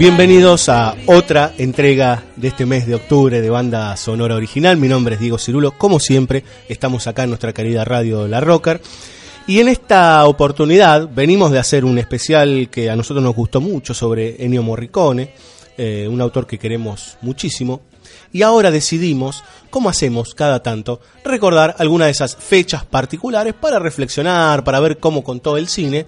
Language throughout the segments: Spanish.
Bienvenidos a otra entrega de este mes de octubre de banda sonora original. Mi nombre es Diego Cirulo. Como siempre, estamos acá en nuestra querida radio La Rocker. Y en esta oportunidad venimos de hacer un especial que a nosotros nos gustó mucho sobre Ennio Morricone, eh, un autor que queremos muchísimo. Y ahora decidimos, como hacemos cada tanto, recordar alguna de esas fechas particulares para reflexionar, para ver cómo contó el cine.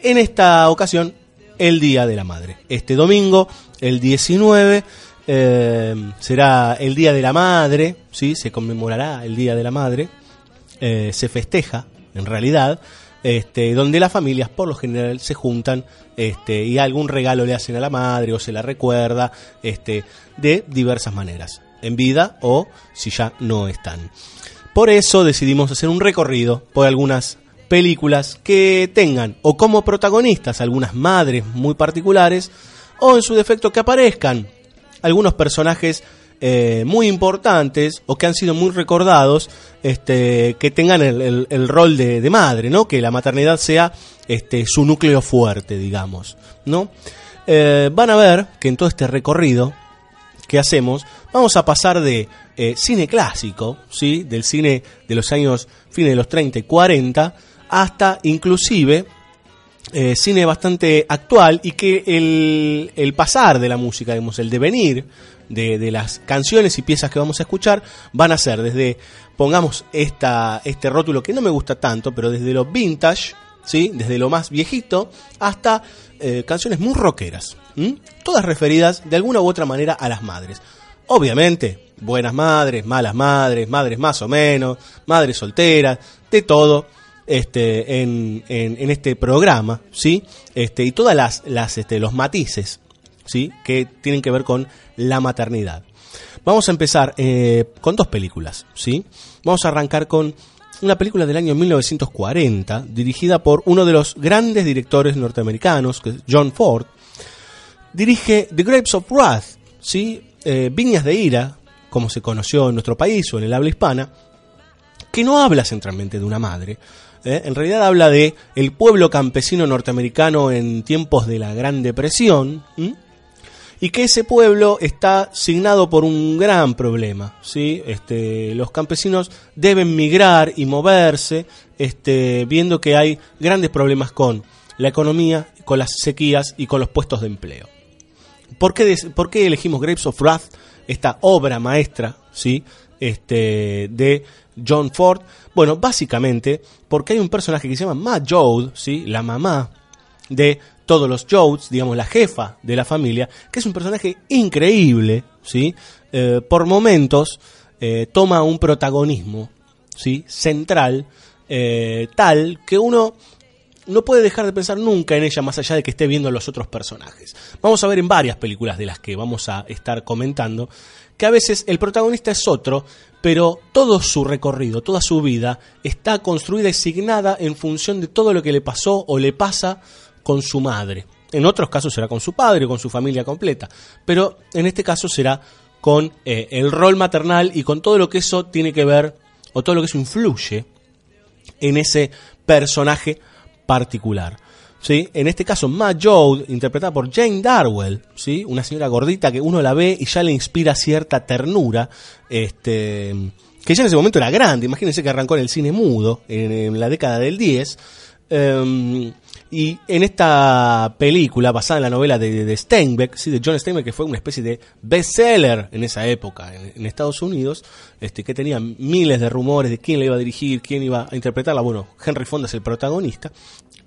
En esta ocasión, el Día de la Madre. Este domingo, el 19, eh, será el Día de la Madre, ¿sí? se conmemorará el Día de la Madre, eh, se festeja en realidad, este, donde las familias por lo general se juntan este, y algún regalo le hacen a la madre o se la recuerda este, de diversas maneras, en vida o si ya no están. Por eso decidimos hacer un recorrido por algunas películas que tengan o como protagonistas algunas madres muy particulares o en su defecto que aparezcan algunos personajes eh, muy importantes o que han sido muy recordados este, que tengan el, el- el rol de, de madre, ¿no? Que la maternidad sea este, su núcleo fuerte, digamos, ¿no? Eh, van a ver que en todo este recorrido que hacemos, vamos a pasar de eh, cine clásico, ¿sí? del cine de los años fines de los 30 y 40, hasta inclusive eh, cine bastante actual y que el, el pasar de la música, digamos, el devenir de, de las canciones y piezas que vamos a escuchar van a ser desde, pongamos esta, este rótulo que no me gusta tanto, pero desde lo vintage, ¿sí? desde lo más viejito, hasta eh, canciones muy rockeras, todas referidas de alguna u otra manera a las madres. Obviamente, buenas madres, malas madres, madres más o menos, madres solteras, de todo este, en, en, este programa, ¿sí? Este, y todas las, las este, los matices, ¿sí? Que tienen que ver con la maternidad. Vamos a empezar eh, con dos películas, ¿sí? Vamos a arrancar con una película del año 1940, dirigida por uno de los grandes directores norteamericanos, que es John Ford. Dirige The Grapes of Wrath, ¿sí? Eh, Viñas de Ira, como se conoció en nuestro país o en el habla hispana, que no habla centralmente de una madre. ¿Eh? En realidad habla de el pueblo campesino norteamericano en tiempos de la Gran Depresión. Y que ese pueblo está signado por un gran problema. ¿sí? Este, los campesinos deben migrar y moverse, este, viendo que hay grandes problemas con la economía, con las sequías y con los puestos de empleo. ¿Por qué, por qué elegimos Grapes of Wrath, esta obra maestra ¿sí? este, de John Ford? Bueno, básicamente porque hay un personaje que se llama Ma Jode, ¿sí? la mamá de todos los Jodes, digamos la jefa de la familia, que es un personaje increíble, ¿sí? Eh, por momentos eh, toma un protagonismo ¿sí? central, eh, tal que uno no puede dejar de pensar nunca en ella más allá de que esté viendo los otros personajes. Vamos a ver en varias películas de las que vamos a estar comentando que a veces el protagonista es otro, pero todo su recorrido, toda su vida está construida y signada en función de todo lo que le pasó o le pasa con su madre. En otros casos será con su padre o con su familia completa, pero en este caso será con eh, el rol maternal y con todo lo que eso tiene que ver o todo lo que eso influye en ese personaje particular. ¿Sí? En este caso, Ma Jode, interpretada por Jane Darwell, ¿sí? una señora gordita que uno la ve y ya le inspira cierta ternura, este, que ya en ese momento era grande, imagínense que arrancó en el cine mudo, en, la década del 10, em, Y en esta película, basada en la novela de, de Steinbeck, ¿sí? de John Steinbeck, que fue una especie de bestseller en esa época en, en Estados Unidos, este, que tenía miles de rumores de quién la iba a dirigir, quién iba a interpretarla. Bueno, Henry Fonda es el protagonista.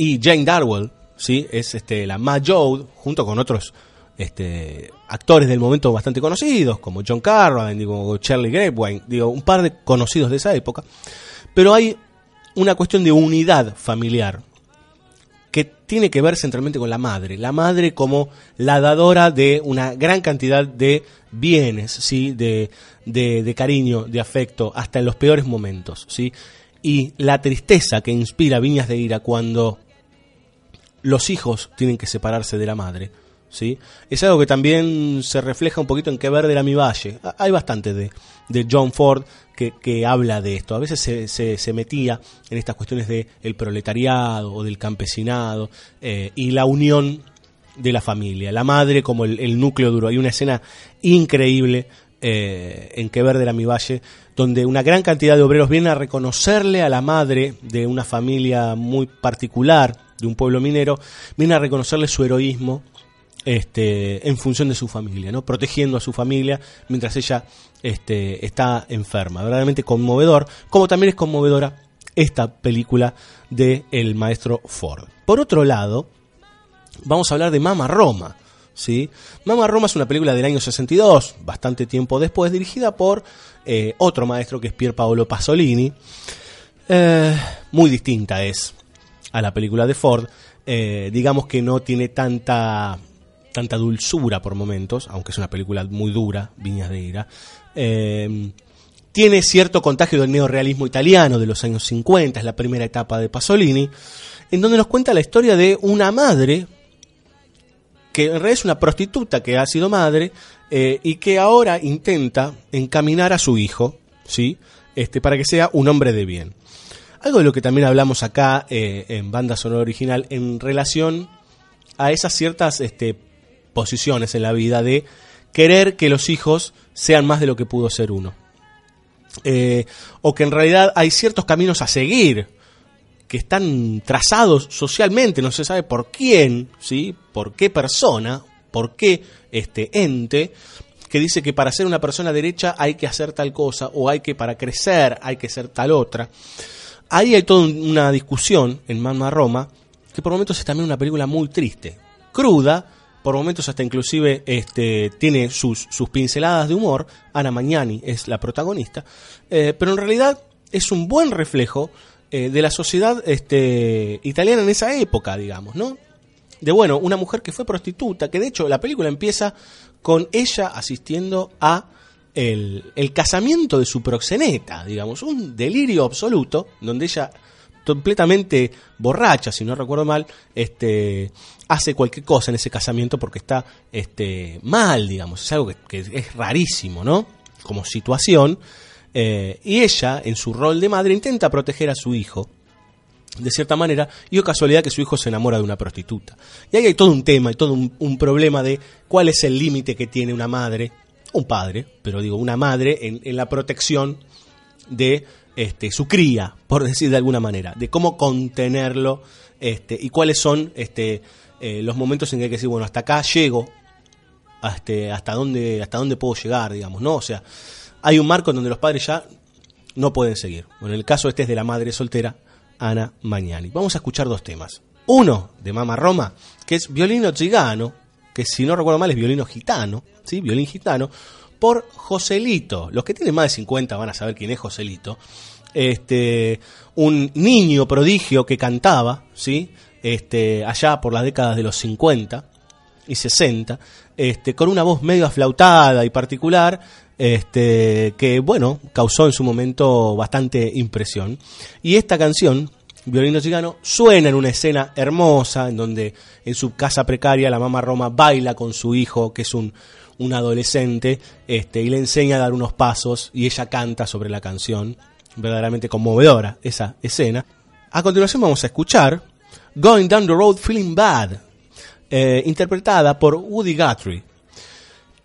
Y Jane Darwell, ¿sí? es este, la Ma Jode, junto con otros este, actores del momento bastante conocidos, como John Carradine, digo, Charlie Grapevine, digo, un par de conocidos de esa época. Pero hay una cuestión de unidad familiar que tiene que ver centralmente con la madre. La madre como la dadora de una gran cantidad de bienes, ¿sí? de, de, de cariño, de afecto, hasta en los peores momentos. ¿sí? Y la tristeza que inspira Viñas de Ira cuando los hijos tienen que separarse de la madre. ¿sí? Es algo que también se refleja un poquito en Que Verde era mi valle. Ah, Hay bastante de, de John Ford que, que habla de esto. A veces se, se, metía en estas cuestiones del el proletariado o del campesinado eh, y la unión de la familia. La madre como el, el núcleo duro. Hay una escena increíble eh, en Que Verde era mi valle, donde una gran cantidad de obreros vienen a reconocerle a la madre de una familia muy particular, de un pueblo minero, vienen a reconocerle su heroísmo este, en función de su familia, ¿no? protegiendo a su familia mientras ella este, está enferma. Verdaderamente conmovedor, como también es conmovedora esta película de el maestro Ford. Por otro lado, vamos a hablar de Mama Roma. ¿sí? Mama Roma es una película del año 62, bastante tiempo después, dirigida por eh, otro maestro que es Pier Paolo Pasolini. Eh, muy distinta es a la película de Ford. Eh, digamos que no tiene tanta tanta dulzura por momentos, aunque es una película muy dura, Viñas de Ira. Eh, tiene cierto contagio del neorealismo italiano de los años 50, es la primera etapa de Pasolini, en donde nos cuenta la historia de una madre que en realidad es una prostituta que ha sido madre eh, y que ahora intenta encaminar a su hijo, ¿sí? Este, para que sea un hombre de bien. Algo de lo que también hablamos acá eh, en Banda Sonora Original en relación a esas ciertas este, posiciones en la vida de querer que los hijos sean más de lo que pudo ser uno. Eh, o que en realidad hay ciertos caminos a seguir que están trazados socialmente, no se sabe por quién, ¿sí? por qué persona, por qué este ente, que dice que para ser una persona derecha hay que hacer tal cosa, o hay que para crecer hay que ser tal otra. Ahí hay toda una discusión en Mamma Roma, que por momentos es también una película muy triste, cruda, por momentos hasta inclusive este, tiene sus, sus pinceladas de humor, Ana Magnani es la protagonista, eh, pero en realidad es un buen reflejo eh, de la sociedad este, italiana en esa época, digamos, ¿no? De bueno, una mujer que fue prostituta, que de hecho la película empieza con ella asistiendo a el, casamiento de su proxeneta, digamos, un delirio absoluto, donde ella completamente borracha, si no recuerdo mal, este, hace cualquier cosa en ese casamiento porque está este, mal, digamos. Es algo que, es rarísimo, ¿no? Como situación. Eh, y ella, en su rol de madre, intenta proteger a su hijo. De cierta manera, y o casualidad que su hijo se enamora de una prostituta. Y ahí hay todo un tema y todo un problema de cuál es el límite que tiene una madre, un padre, pero digo, una madre en, la protección de este, su cría, por decir de alguna manera, de cómo contenerlo este, y cuáles son este, eh, los momentos en que hay que decir, bueno, hasta acá llego, hasta, hasta, dónde, hasta dónde puedo llegar, digamos, ¿no? O sea, hay un marco en donde los padres ya no pueden seguir. Bueno, en el caso este es de la madre soltera, Ana Magnani. Vamos a escuchar dos temas. Uno de Mama Roma, que es violino gigano, que si no recuerdo mal es violino gitano, ¿sí? Violín gitano, por Joselito. Los que tienen más de 50 van a saber quién es Joselito. Este, un niño prodigio que cantaba, ¿sí? Este, allá por las décadas de los 50 y 60, este, con una voz medio aflautada y particular, este, que bueno, causó en su momento bastante impresión. Y esta canción, Violino Chicano, suena en una escena hermosa, en donde en su casa precaria la mamá Roma baila con su hijo, que es un, un adolescente, este, y le enseña a dar unos pasos, y ella canta sobre la canción, verdaderamente conmovedora esa escena. A continuación vamos a escuchar Going Down the Road Feeling Bad, eh, interpretada por Woody Guthrie.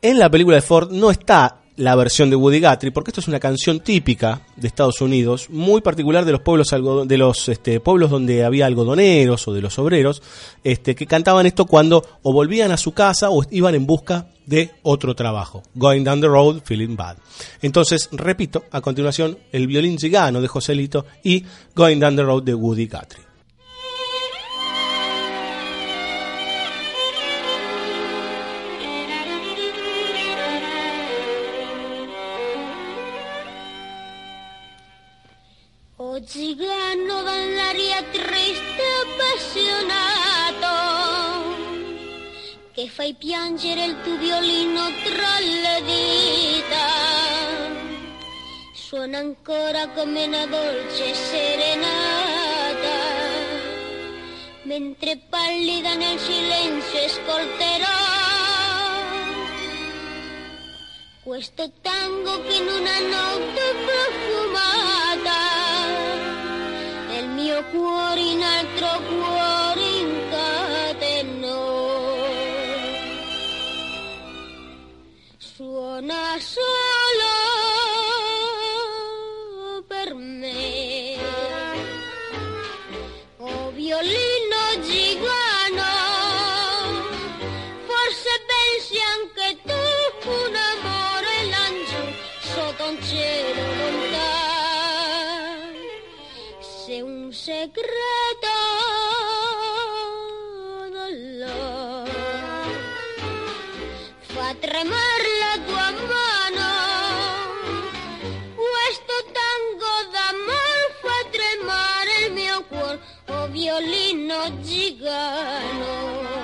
En la película de Ford no está la versión de Woody Guthrie, porque esto es una canción típica de Estados Unidos, muy particular de los pueblos de los este, pueblos donde había algodoneros o de los obreros, este, que cantaban esto cuando o volvían a su casa o iban en busca de otro trabajo. Going down the road, feeling bad. Entonces, repito, a continuación, el violín cigano de Joselito y Going down the road de Woody Guthrie. O gigano dall'aria triste appassionato che fai piangere il tuo violino tra le dita. Suona ancora come una dolce serenata, mentre pallida nel silenzio ascolterò questo tango che in una notte profumata mio cuore in altro cuore incatenò. Suona solo Se un segreto dolore fa tremare la tua mano. Questo tango d'amor fa tremare il mio cuore, oh violino gigano.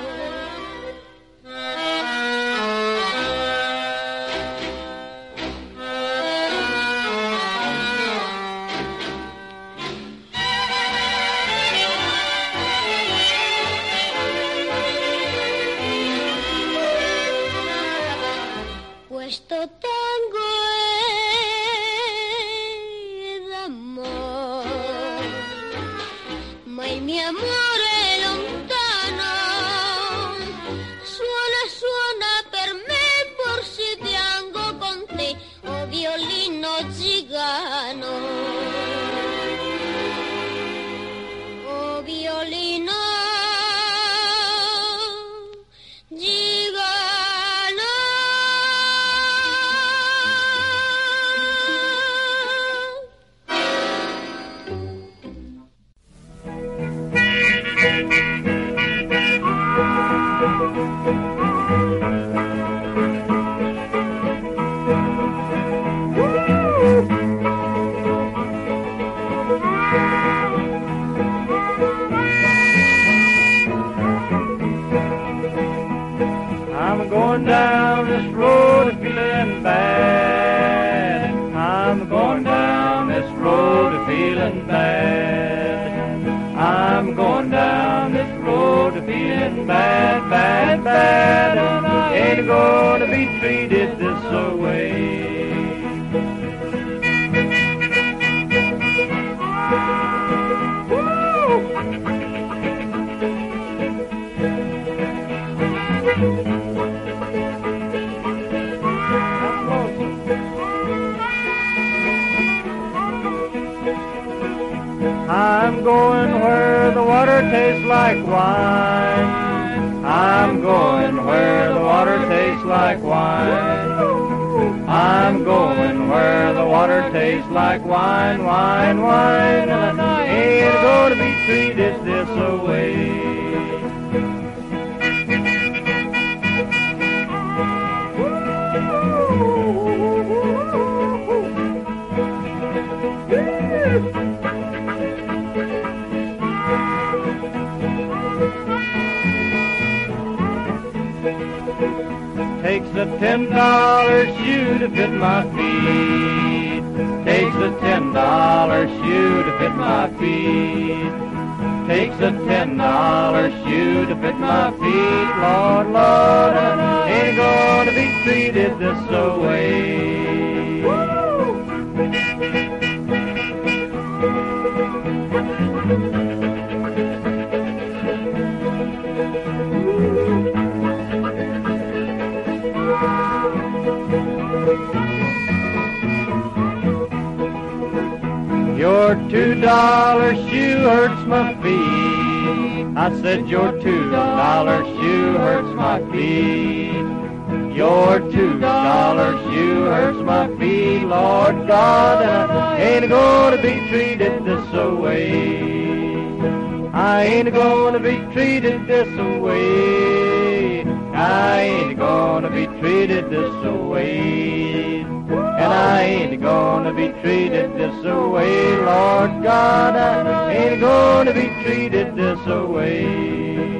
Your two dollar shoe hurts my feet. I said your two dollar shoe hurts my feet. Your two dollar shoe hurts my feet, Lord God, I ain't gonna be treated this way. I ain't gonna be treated this way. I ain't gonna be treated this way. And I ain't gonna be treated this way, Lord God, I ain't gonna be treated this way.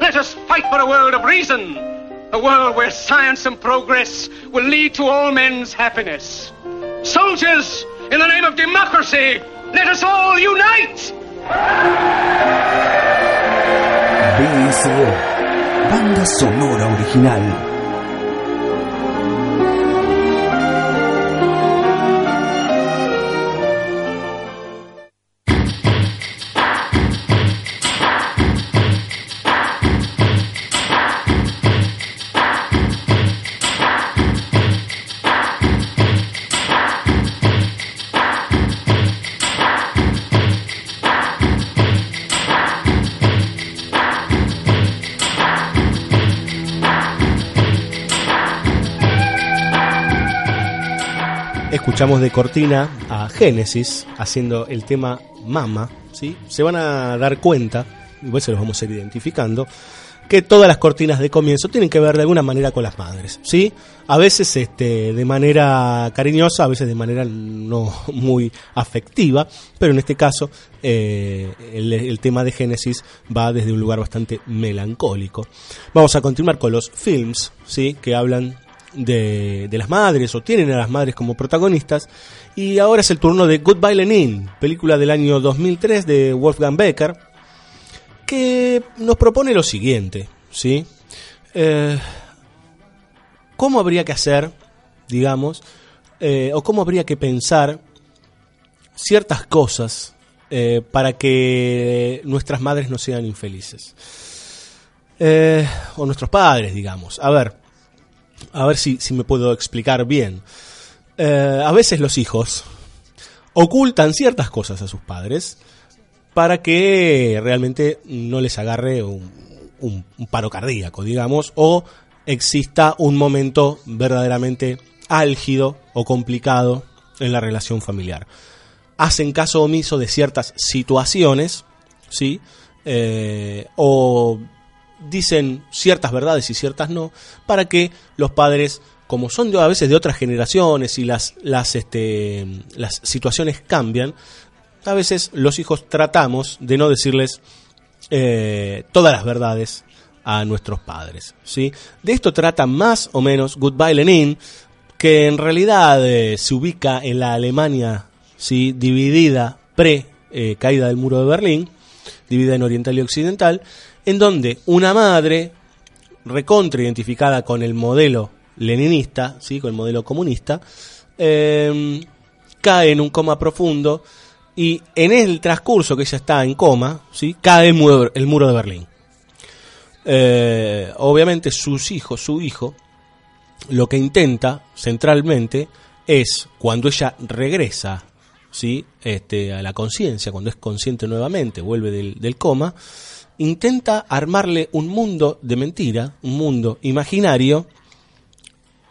Let us fight for a world of reason, a world where science and progress will lead to all men's happiness. Soldiers, in the name of democracy, let us all unite! BSO, banda sonora original. Escuchamos de cortina a Génesis haciendo el tema Mama, ¿sí? Se van a dar cuenta, igual se los vamos a ir identificando, que todas las cortinas de comienzo tienen que ver de alguna manera con las madres, ¿sí? A veces este, de manera cariñosa, a veces de manera no muy afectiva, pero en este caso eh, el, el tema de Génesis va desde un lugar bastante melancólico. Vamos a continuar con los films, ¿sí? Que hablan de, las madres o tienen a las madres como protagonistas. Y ahora es el turno de Goodbye Lenin, película del año 2003 de Wolfgang Becker, que nos propone lo siguiente, ¿sí? Eh, ¿Cómo habría que hacer, digamos, eh, o cómo habría que pensar ciertas cosas eh, para que nuestras madres no sean infelices? O nuestros padres, digamos. A ver, a ver si, si me puedo explicar bien. Eh, a veces los hijos ocultan ciertas cosas a sus padres para que realmente no les agarre un, paro cardíaco, digamos, o exista un momento verdaderamente álgido o complicado en la relación familiar. Hacen caso omiso de ciertas situaciones, ¿sí? Eh, o dicen ciertas verdades y ciertas no, para que los padres, como son a veces de otras generaciones y las, las, este, las situaciones cambian, a veces los hijos tratamos de no decirles eh, todas las verdades a nuestros padres. ¿sí? De esto trata más o menos Goodbye Lenin, que en realidad eh, se ubica en la Alemania ¿sí? dividida pre eh, caída del muro de Berlín, dividida en oriental y occidental, en donde una madre recontra identificada con el modelo leninista, ¿sí? con el modelo comunista, eh, cae en un coma profundo y en el transcurso que ella está en coma, ¿sí? cae el muro, de Berlín. Eh, obviamente sus hijos, su hijo, lo que intenta centralmente es cuando ella regresa ¿sí? este, a la conciencia, cuando es consciente nuevamente, vuelve del coma, intenta armarle un mundo de mentira, un mundo imaginario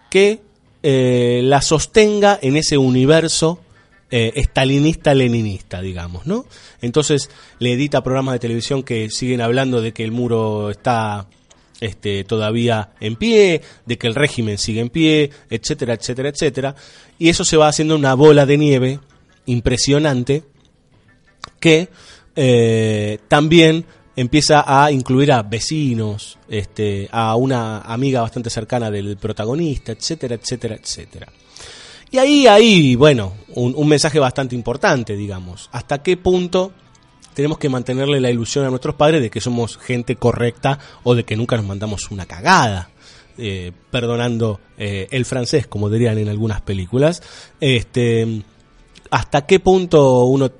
que eh, la sostenga en ese universo eh, estalinista-leninista, digamos, ¿no? Entonces le edita programas de televisión que siguen hablando de que el muro está este, todavía en pie, de que el régimen sigue en pie, etcétera, etcétera, etcétera. Y eso se va haciendo una bola de nieve impresionante que eh, también empieza a incluir a vecinos, este, a una amiga bastante cercana del protagonista, etcétera, etcétera, etcétera. Y ahí, ahí, bueno, un, mensaje bastante importante, digamos. ¿Hasta qué punto tenemos que mantenerle la ilusión a nuestros padres de que somos gente correcta o de que nunca nos mandamos una cagada? Eh, perdonando eh, el francés, como dirían en algunas películas. Este, ¿Hasta qué punto uno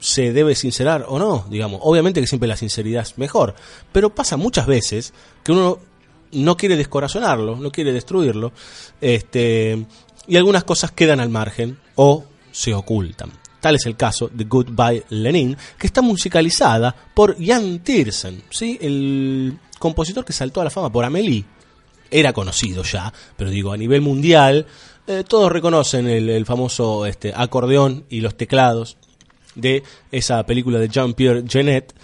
se debe sincerar o no? Digamos, obviamente que siempre la sinceridad es mejor, pero pasa muchas veces que uno no quiere descorazonarlo, no quiere destruirlo, este, y algunas cosas quedan al margen o se ocultan. Tal es el caso de Goodbye Lenin, que está musicalizada por Jan Tiersen, ¿sí? el compositor que saltó a la fama por Amélie. Era conocido ya, pero digo, a nivel mundial, eh, todos reconocen el, famoso este, acordeón y los teclados de esa película de Jean-Pierre Genet.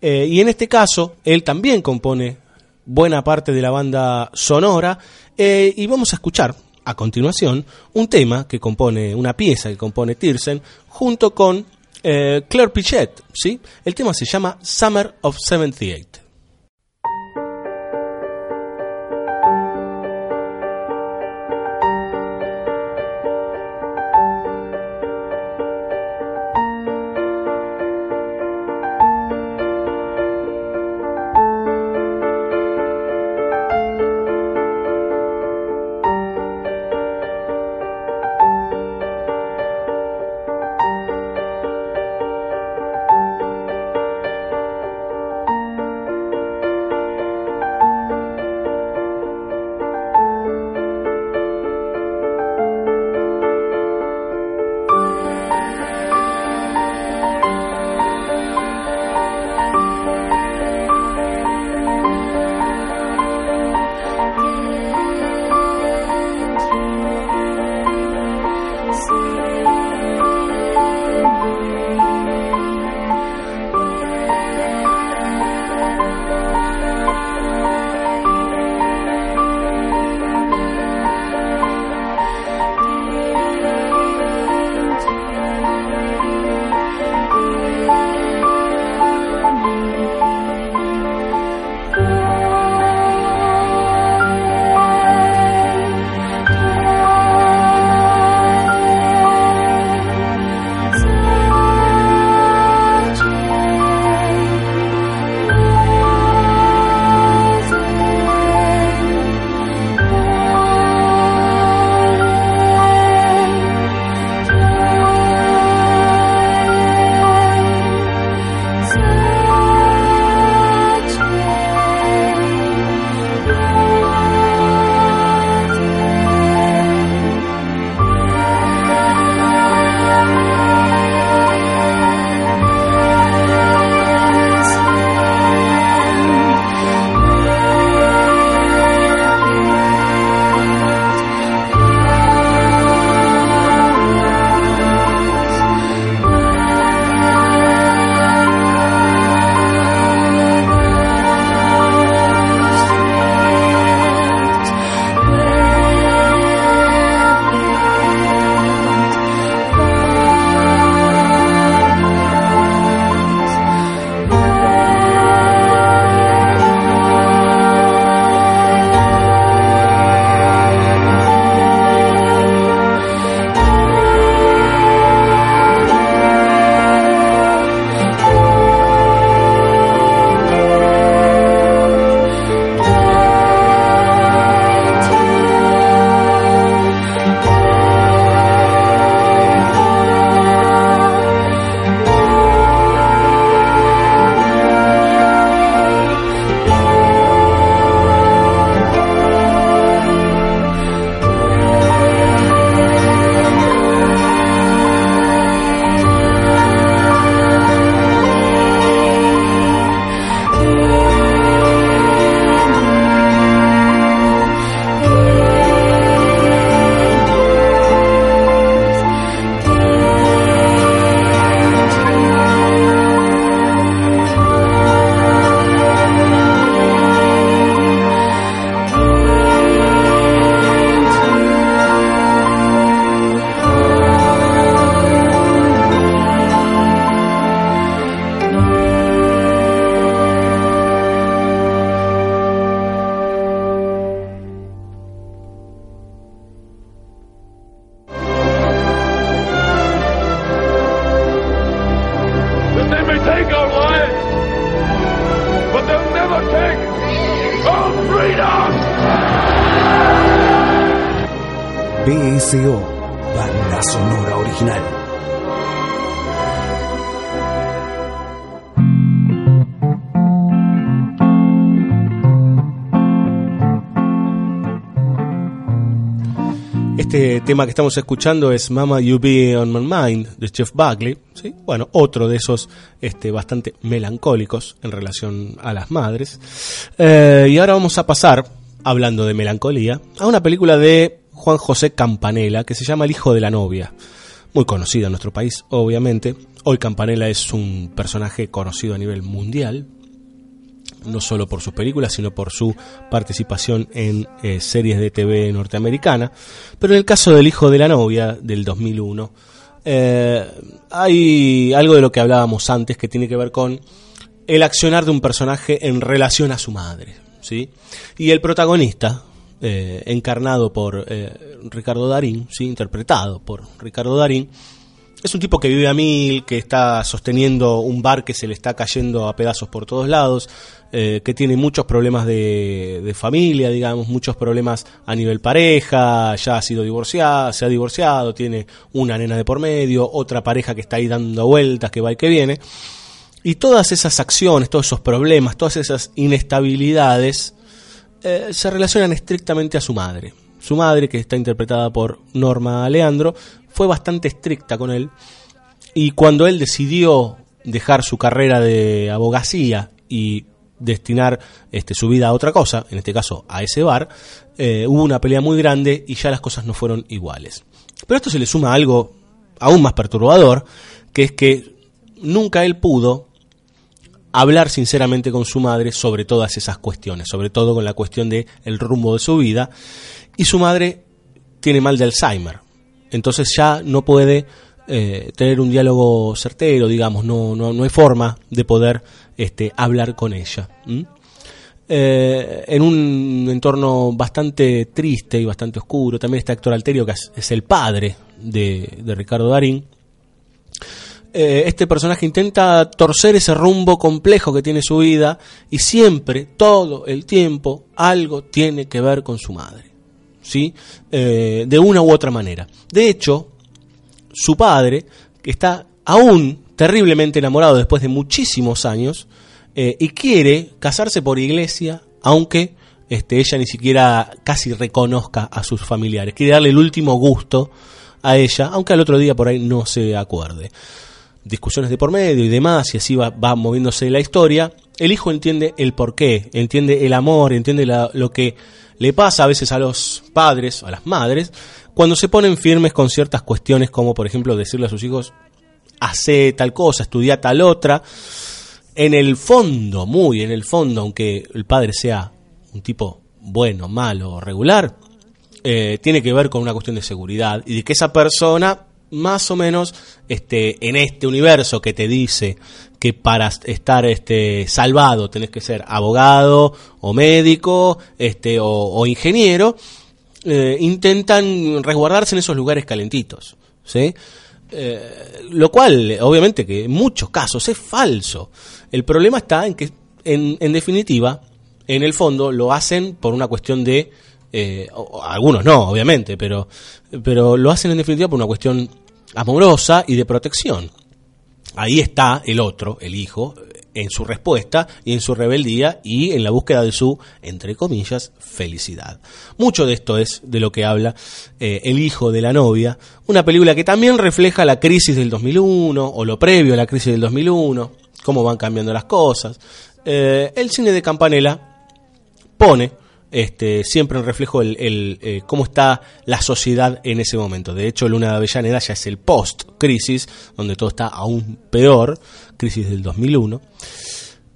Eh, y en este caso, él también compone buena parte de la banda sonora. eh, y vamos a escuchar a continuación un tema que compone, una pieza que compone Tiersen, junto con eh, Claire Pichet. ¿sí? El tema se llama Summer of 78. Tema que estamos escuchando es Mama You Be On My Mind de Jeff Buckley. ¿sí? Bueno, otro de esos este, bastante melancólicos en relación a las madres. Eh, y ahora vamos a pasar, hablando de melancolía, a una película de Juan José Campanella que se llama El hijo de la novia. Muy conocida en nuestro país, obviamente. Hoy Campanella es un personaje conocido a nivel mundial, no solo por sus películas, sino por su participación en eh, series de TV norteamericana. Pero en el caso del hijo de la novia del 2001, eh, hay algo de lo que hablábamos antes que tiene que ver con el accionar de un personaje en relación a su madre. ¿sí? Y el protagonista, eh, encarnado por Ricardo Darín, ¿sí? interpretado por Ricardo Darín, es un tipo que vive a mil, que está sosteniendo un bar que se le está cayendo a pedazos por todos lados, eh, que tiene muchos problemas de, familia, digamos, muchos problemas a nivel pareja, ya ha sido divorciado, se ha divorciado, tiene una nena de por medio, otra pareja que está ahí dando vueltas, que va y que viene. Y todas esas acciones, todos esos problemas, todas esas inestabilidades eh, se relacionan estrictamente a su madre. Su madre, que está interpretada por Norma Leandro, fue bastante estricta con él. Y cuando él decidió dejar su carrera de abogacía y destinar este, su vida a otra cosa, en este caso a ese bar, eh, hubo una pelea muy grande y ya las cosas no fueron iguales. Pero esto se le suma algo aún más perturbador, que es que nunca él pudo hablar sinceramente con su madre sobre todas esas cuestiones, sobre todo con la cuestión de el rumbo de su vida, y su madre tiene mal de Alzheimer, entonces ya no puede eh, tener un diálogo certero, digamos, no, no, no hay forma de poder este, hablar con ella. Eh, en un entorno bastante triste y bastante oscuro, también está Héctor Alterio, que es, el padre de, de Ricardo Darín, eh, este personaje intenta torcer ese rumbo complejo que tiene su vida y siempre, todo el tiempo, algo tiene que ver con su madre. ¿Sí? Eh, de una u otra manera. De hecho, su padre, que está aún terriblemente enamorado después de muchísimos años, eh, y quiere casarse por iglesia, aunque este, ella ni siquiera casi reconozca a sus familiares. Quiere darle el último gusto a ella, aunque al otro día por ahí no se acuerde discusiones de por medio y demás, y así va, moviéndose la historia, el hijo entiende el porqué, entiende el amor, entiende lo que le pasa a veces a los padres, a las madres, cuando se ponen firmes con ciertas cuestiones, como por ejemplo decirle a sus hijos, hace tal cosa, estudia tal otra. En el fondo, muy en el fondo, aunque el padre sea un tipo bueno, malo o regular, eh, tiene que ver con una cuestión de seguridad y de que esa persona más o menos este en este universo que te dice que para estar este salvado tenés que ser abogado o médico este o, ingeniero eh, intentan resguardarse en esos lugares calentitos ¿sí? Eh, lo cual obviamente que en muchos casos es falso el problema está en que en, en definitiva en el fondo lo hacen por una cuestión de eh, algunos no, obviamente, pero, pero lo hacen en definitiva por una cuestión amorosa y de protección. Ahí está el otro, el hijo, en su respuesta y en su rebeldía y en la búsqueda de su, entre comillas, felicidad. Mucho de esto es de lo que habla eh, El hijo de la novia, una película que también refleja la crisis del 2001 o lo previo a la crisis del 2001, cómo van cambiando las cosas. Eh, el cine de Campanella pone este, siempre en reflejo el, eh, cómo está la sociedad en ese momento. De hecho, Luna de Avellaneda ya es el post-crisis, donde todo está aún peor, crisis del 2001.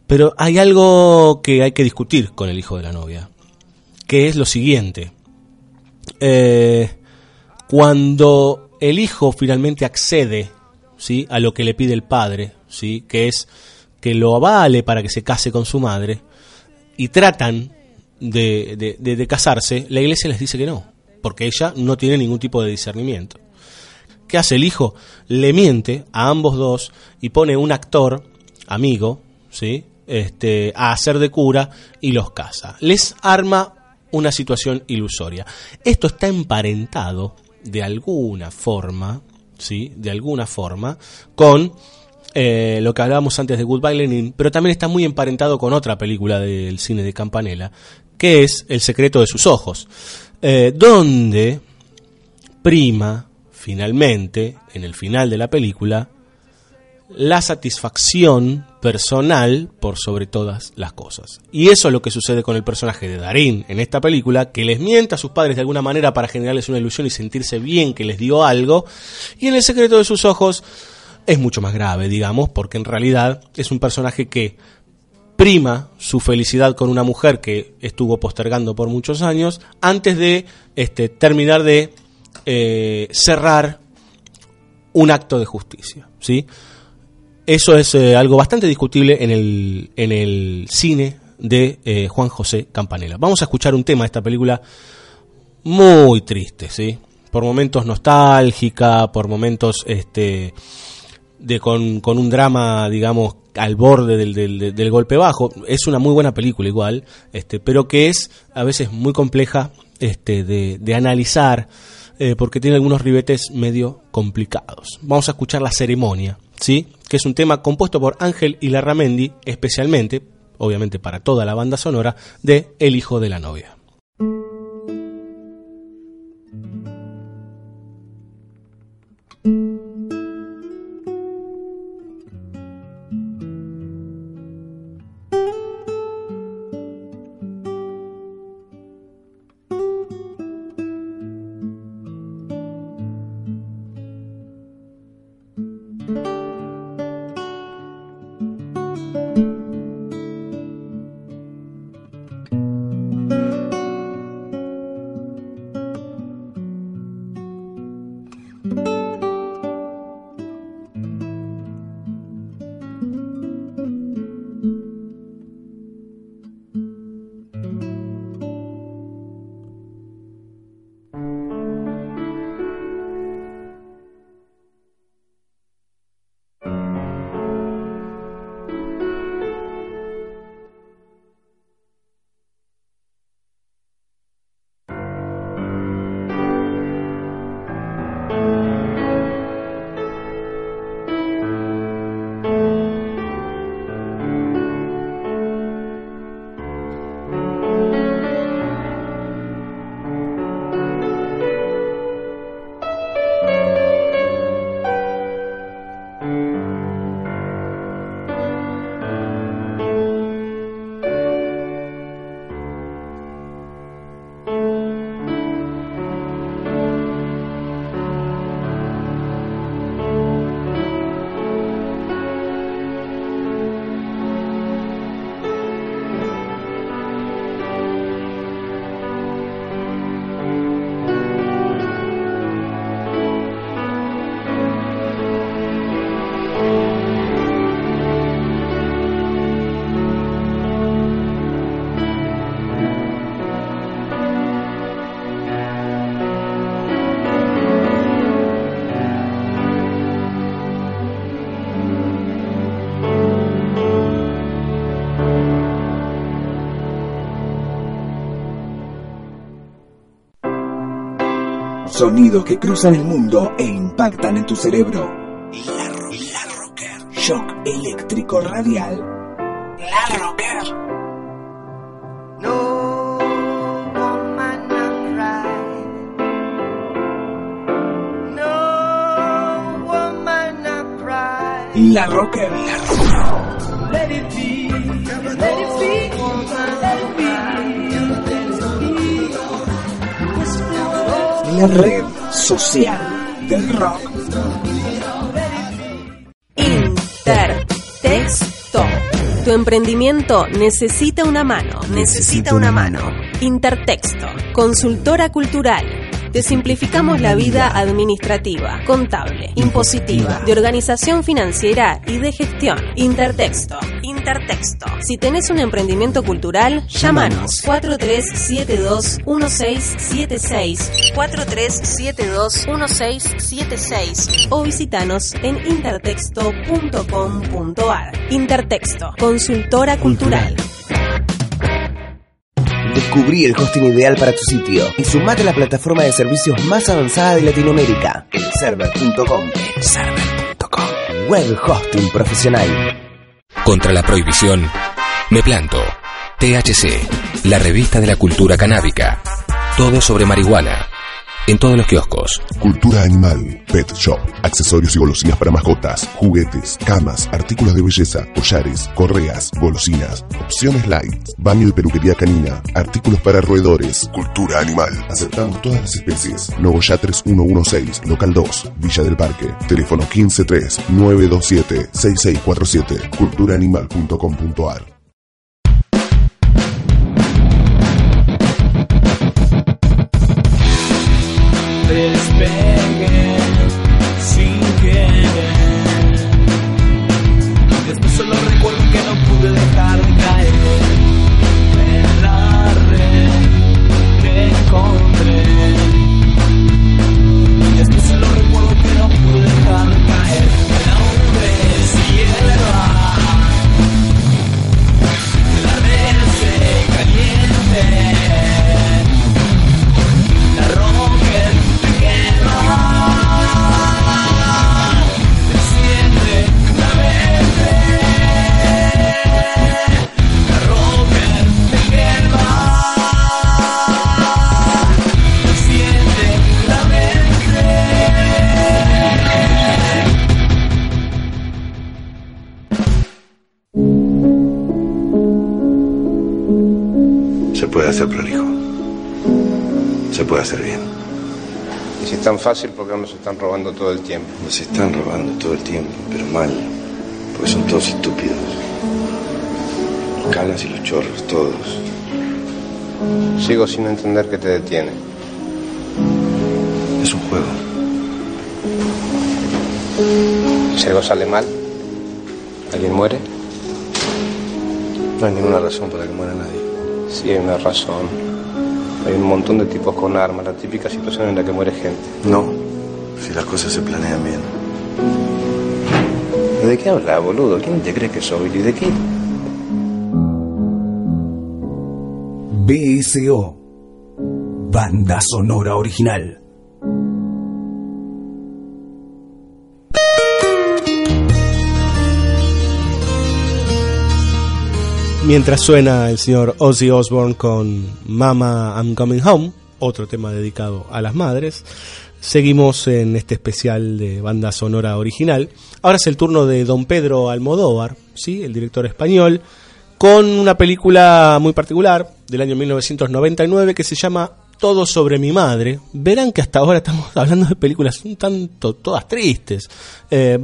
Pero hay algo que hay que discutir con el hijo de la novia, que es lo siguiente. Eh, cuando el hijo finalmente accede ¿sí? a lo que le pide el padre, ¿sí? que es que lo avale para que se case con su madre, y tratan de, de- casarse, la iglesia les dice que no, porque ella no tiene ningún tipo de discernimiento. ¿Qué hace el hijo? Le miente a ambos dos y pone un actor, amigo, ¿sí? este, a hacer de cura y los casa. Les arma una situación ilusoria. Esto está emparentado de alguna forma, ¿sí? De alguna forma, con eh, lo que hablábamos antes de Goodbye Lenin, pero también está muy emparentado con otra película del cine de Campanella, que es El secreto de sus ojos, eh, donde prima, finalmente, en el final de la película, la satisfacción personal por sobre todas las cosas. Y eso es lo que sucede con el personaje de Darín en esta película, que les mienta a sus padres de alguna manera para generarles una ilusión y sentirse bien que les dio algo, y en el secreto de sus ojos es mucho más grave, digamos, porque en realidad es un personaje que prima su felicidad con una mujer que estuvo postergando por muchos años antes de este, terminar de eh, cerrar un acto de justicia, ¿sí? Eso es eh, algo bastante discutible en el, en el cine de eh, Juan José Campanella. Vamos a escuchar un tema de esta película muy triste, ¿sí? Por momentos nostálgica, por momentos este, de con, con un drama, digamos, al borde del, del- golpe bajo. Es una muy buena película igual, este, pero que es a veces muy compleja este, de, de analizar eh, porque tiene algunos ribetes medio complicados. Vamos a escuchar La Ceremonia, ¿sí? que es un tema compuesto por Ángel y Larramendi, especialmente, obviamente para toda la banda sonora, de El hijo de la novia. Sonidos que cruzan el mundo e impactan en tu cerebro. La, ro- la Rocker. Shock eléctrico radial. La Rocker. La Rocker. La Rocker. La red social del rock. Intertexto. Tu emprendimiento necesita una mano. Necesita una mano. Intertexto. Consultora cultural. Te simplificamos la vida administrativa, contable, impositiva, de organización financiera y de gestión. Intertexto. Intertexto. Si tenés un emprendimiento cultural, llámanos 4372-1676, 4372-1676 o visitanos en intertexto.com.ar. Intertexto, consultora cultural. Descubrí el hosting ideal para tu sitio y sumate a la plataforma de servicios más avanzada de Latinoamérica, elserver.com. Elserver.com. Web hosting profesional. Contra la prohibición, me planto. THC, la revista de la cultura canábica. Todo sobre marihuana. En todos los kioscos. Cultura animal, pet shop, accesorios y golosinas para mascotas, juguetes, camas, artículos de belleza, collares, correas, golosinas, opciones light, baño y peluquería canina, artículos para roedores, cultura animal. Aceptamos todas las especies. Nogoyá 3116, local 2, Villa del Parque. Teléfono 153 927 6647. culturaanimal.com.ar tan fácil, ¿por qué nos están robando todo el tiempo? Nos están robando todo el tiempo, pero mal. Porque son todos estúpidos. Los canas y los chorros, todos. Sigo sin entender qué te detiene. Es un juego. Si algo sale mal, alguien muere. No hay ninguna razón para que muera nadie. Sí, hay una razón. Hay un montón de tipos con armas, la típica situación en la que muere gente. No, si las cosas se planean bien. ¿De qué hablas, boludo? ¿Quién te cree que soy? ¿Y de qué? BSO. Banda sonora original. Mientras suena el señor Ozzy Osbourne con Mama I'm Coming Home, otro tema dedicado a las madres, seguimos en este especial de banda sonora original. Ahora es el turno de don Pedro Almodóvar, ¿sí? el director español, con una película muy particular del año 1999 que se llama Todo sobre mi madre. Verán que hasta ahora estamos hablando de películas un tanto todas tristes. Eh,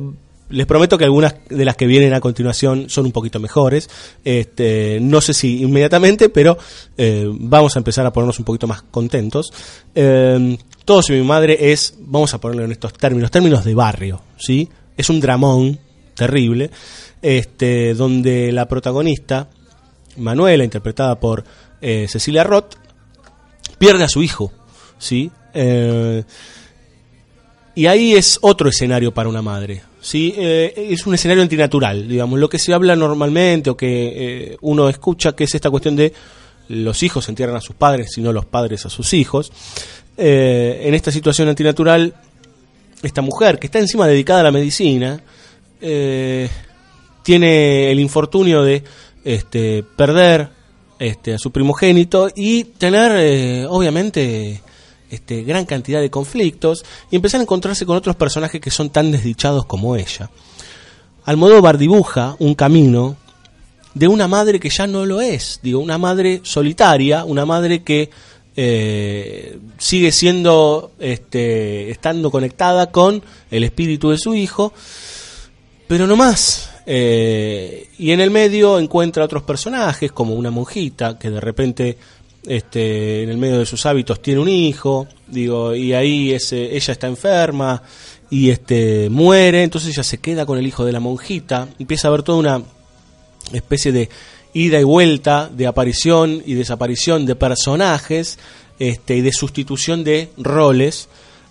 les prometo que algunas de las que vienen a continuación son un poquito mejores. Este, no sé si inmediatamente, pero eh, vamos a empezar a ponernos un poquito más contentos. Eh, todo sobre mi madre es, vamos a ponerlo en estos términos, términos de barrio, ¿sí? Es un dramón terrible, este, donde la protagonista, Manuela, interpretada por eh, Cecilia Roth, pierde a su hijo, ¿sí? Eh, y ahí es otro escenario para una madre. ¿sí? Eh, es un escenario antinatural, digamos, lo que se habla normalmente o que eh, uno escucha, que es esta cuestión de los hijos entierran a sus padres, y no los padres a sus hijos. Eh, en esta situación antinatural, esta mujer que está encima dedicada a la medicina, eh, tiene el infortunio de este, perder este, a su primogénito y tener, eh, obviamente, este, gran cantidad de conflictos y empezar a encontrarse con otros personajes que son tan desdichados como ella. Almodóvar dibuja un camino de una madre que ya no lo es, digo, una madre solitaria, una madre que eh, sigue siendo, este, estando conectada con el espíritu de su hijo, pero no más. Eh, y en el medio encuentra otros personajes, como una monjita que de repente este, en el medio de sus hábitos tiene un hijo, digo, y ahí ese, ella está enferma y este muere, entonces ella se queda con el hijo de la monjita, empieza a ver toda una especie de ida y vuelta de aparición y desaparición de personajes este, y de sustitución de roles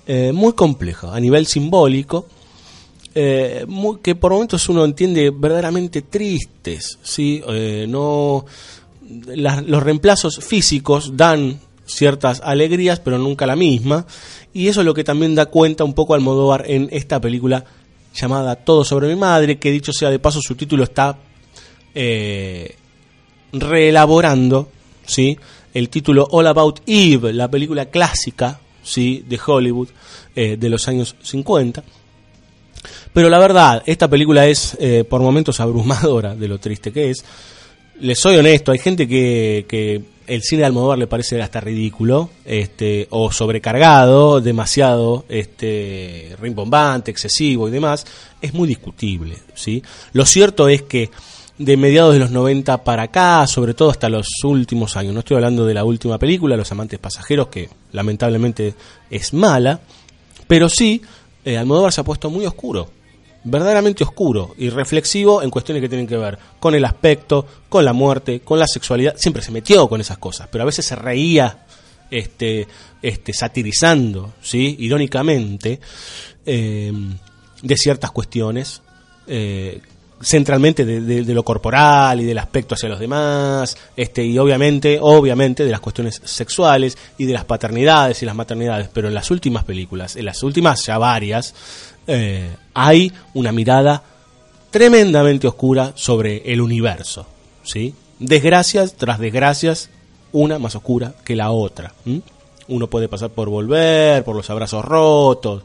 eh, muy compleja a nivel simbólico eh, que por momentos uno entiende verdaderamente tristes sí Eh, no los reemplazos físicos dan ciertas alegrías, pero nunca la misma. Y eso es lo que también da cuenta un poco Almodóvar en esta película llamada Todo sobre mi madre, que dicho sea de paso, su título está reelaborando ¿sí? el título All About Eve, la película clásica ¿sí? de Hollywood eh, de los años 50. Pero la verdad, esta película es eh, por momentos abrumadora de lo triste que es. Les soy honesto, hay gente que, que el cine de Almodóvar le parece hasta ridículo, este, o sobrecargado, demasiado, este, rimbombante, excesivo y demás. Es muy discutible, ¿sí? Lo cierto es que de mediados de los 90 para acá, sobre todo hasta los últimos años, no estoy hablando de la última película, Los amantes pasajeros, que lamentablemente es mala, pero sí, eh, Almodóvar se ha puesto muy oscuro, verdaderamente oscuro y reflexivo en cuestiones que tienen que ver con el aspecto, con la muerte, con la sexualidad. Siempre se metió con esas cosas, pero a veces se reía este, este, satirizando, ¿sí? irónicamente, eh, de ciertas cuestiones. eh, centralmente de, lo corporal y del aspecto hacia los demás, este, y obviamente, obviamente de las cuestiones sexuales y de las paternidades y las maternidades, pero en las últimas películas, en las últimas ya varias, eh, hay una mirada tremendamente oscura sobre el universo, ¿sí? Desgracias tras desgracias, una más oscura que la otra. Uno puede pasar por volver, por los abrazos rotos,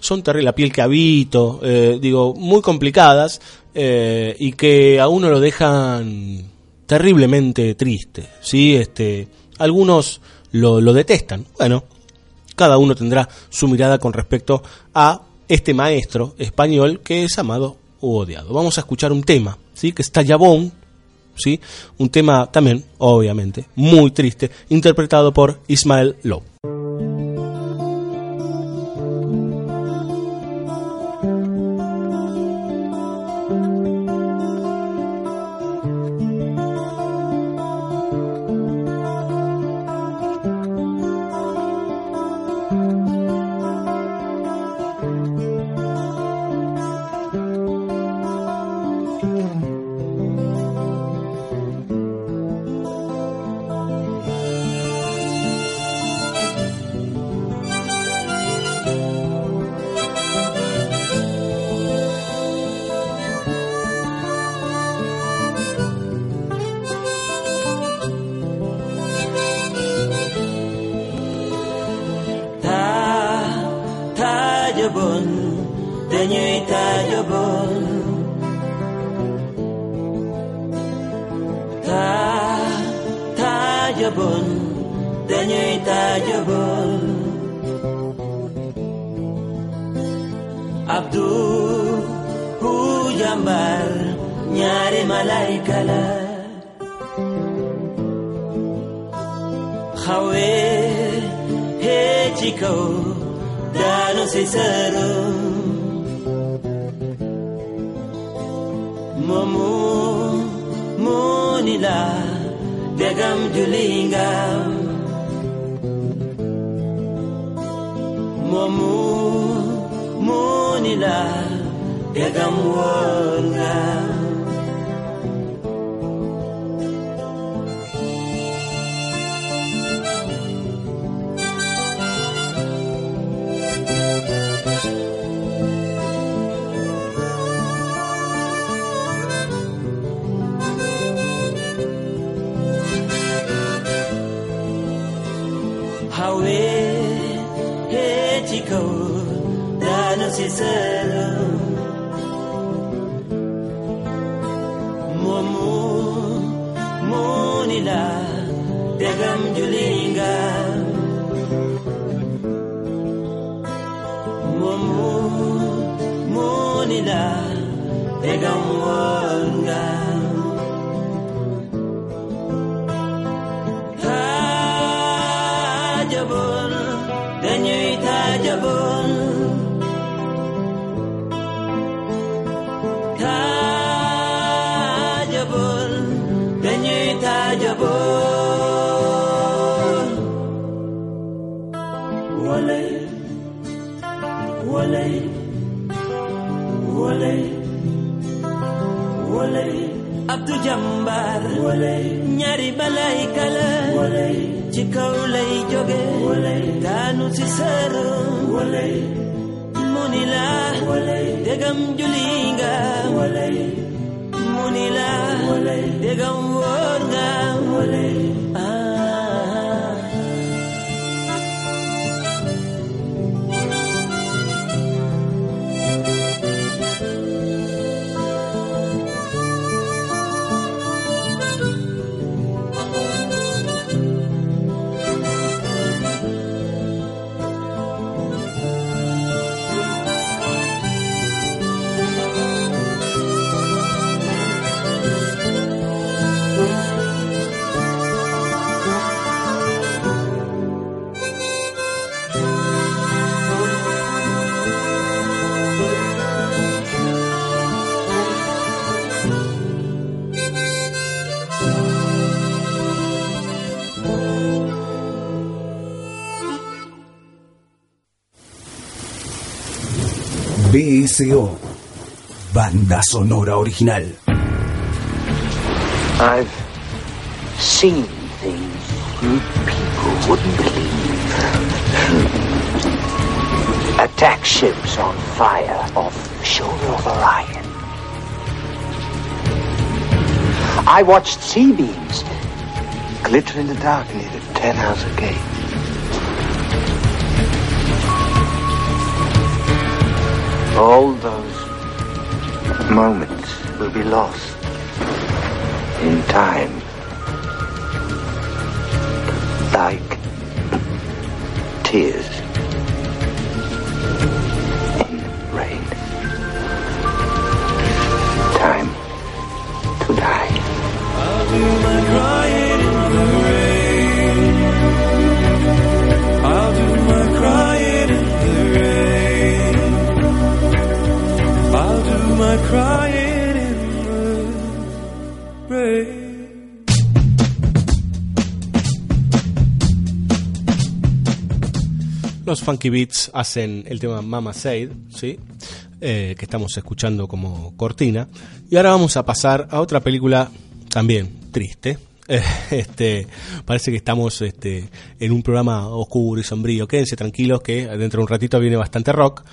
son terribles, la piel que habito, eh, digo, muy complicadas eh, y que a uno lo dejan terriblemente triste, ¿sí? Este, algunos lo, lo detestan, bueno, cada uno tendrá su mirada con respecto a este maestro español que es amado u odiado. Vamos a escuchar un tema, ¿sí? Que está Yabón, ¿sí? Un tema también, obviamente, muy triste, interpretado por Ismael Lowe. Banda sonora original. I've seen things you people wouldn't believe. Attack ships on fire off the shoulder of Orion. I watched sea beams glitter in the dark near the Ten House Gate. All those moments will be lost in time. Like tears Los Funky Beats hacen el tema Mama Said, ¿sí? Eh, que estamos escuchando como cortina. Y ahora vamos a pasar a otra película también triste. Este, parece que estamos este, en un programa oscuro y sombrío. Quédense tranquilos que dentro de un ratito viene bastante rock.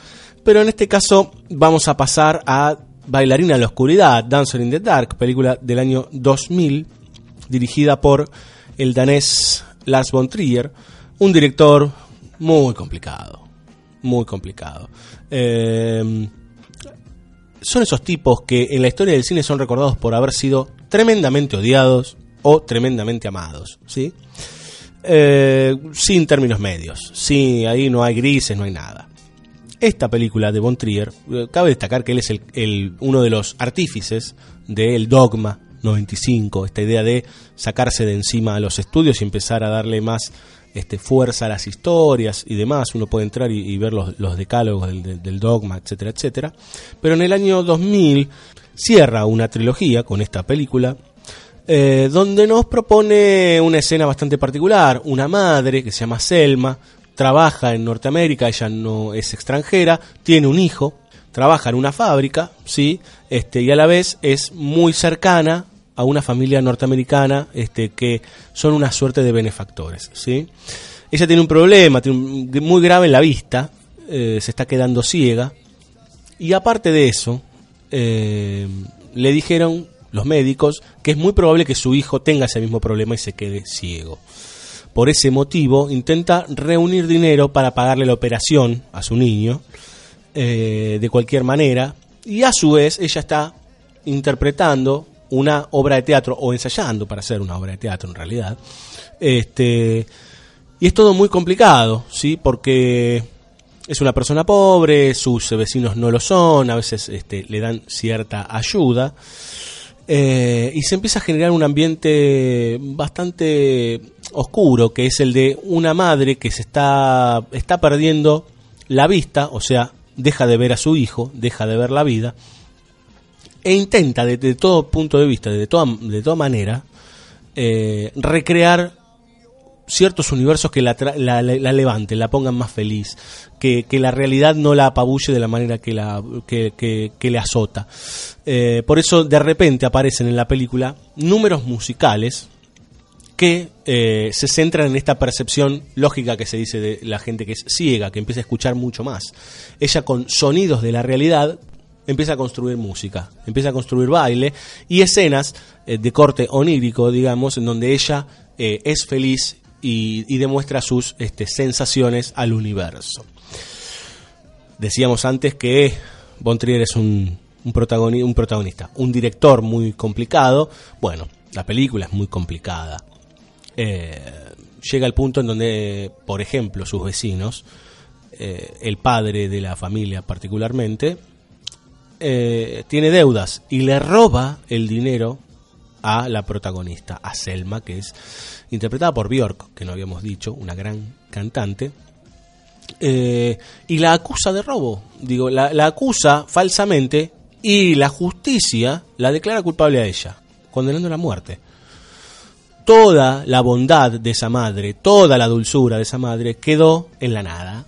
Pero en este caso vamos a pasar a Bailarina en la Oscuridad, Dancer in the Dark, película del año 2000, dirigida por el danés Lars von Trier, un director muy complicado, muy complicado. Eh, son esos tipos que en la historia del cine son recordados por haber sido tremendamente odiados o tremendamente amados, ¿sí? Eh, sin términos medios, sí, ahí no hay grises, no hay nada. Esta película de Von Trier, eh, cabe destacar que él es el- uno de los artífices del Dogma 95, esta idea de sacarse de encima a los estudios y empezar a darle más este, fuerza las historias y demás. Uno puede entrar y, ver los, los decálogos del Dogma, etcétera, etcétera. Pero en el año 2000 cierra una trilogía con esta película eh, donde nos propone una escena bastante particular. Una madre que se llama Selma, trabaja en Norteamérica, ella no es extranjera, tiene un hijo, trabaja en una fábrica, ¿sí? Este, y a la vez es muy cercana a una familia norteamericana este, que son una suerte de benefactores, ¿sí? Ella tiene un problema, muy grave en la vista, eh, se está quedando ciega, y aparte de eso, eh, le dijeron los médicos que es muy probable que su hijo tenga ese mismo problema y se quede ciego. Por ese motivo, intenta reunir dinero para pagarle la operación a su niño eh, de cualquier manera. Y a su vez, ella está interpretando una obra de teatro o ensayando para hacer una obra de teatro en realidad. Este, y es todo muy complicado, ¿sí? Porque es una persona pobre, sus vecinos no lo son, a veces este, le dan cierta ayuda. Eh, y se empieza a generar un ambiente bastante oscuro, que es el de una madre que se está, está perdiendo la vista, o sea, deja de ver a su hijo, deja de ver la vida, e intenta desde todo punto de vista, de toda, de toda manera, eh, recrear ciertos universos que la, la, la- la levanten, la pongan más feliz, que, que la realidad no la apabulle de la manera que, la, que, que- que le azota. Eh, por eso de repente aparecen en la película números musicales que eh, se centran en esta percepción lógica que se dice de la gente que es ciega, que empieza a escuchar mucho más. Ella con sonidos de la realidad empieza a construir música, empieza a construir baile y escenas eh, de corte onírico, digamos, en donde ella eh, es feliz y, demuestra sus este, sensaciones al universo. Decíamos antes que Von Trier es un, un, protagoni- un protagonista, un director muy complicado. Bueno, la película es muy complicada. Eh, llega al punto en donde, por ejemplo, sus vecinos, el padre de la familia particularmente, eh, tiene deudas y le roba el dinero a la protagonista, a Selma, que es interpretada por Björk, que no habíamos dicho, una gran cantante, eh, y la acusa de robo. Digo, la, la acusa falsamente y la justicia la declara culpable a ella, condenando la muerte. Toda la bondad de esa madre, toda la dulzura de esa madre quedó en la nada,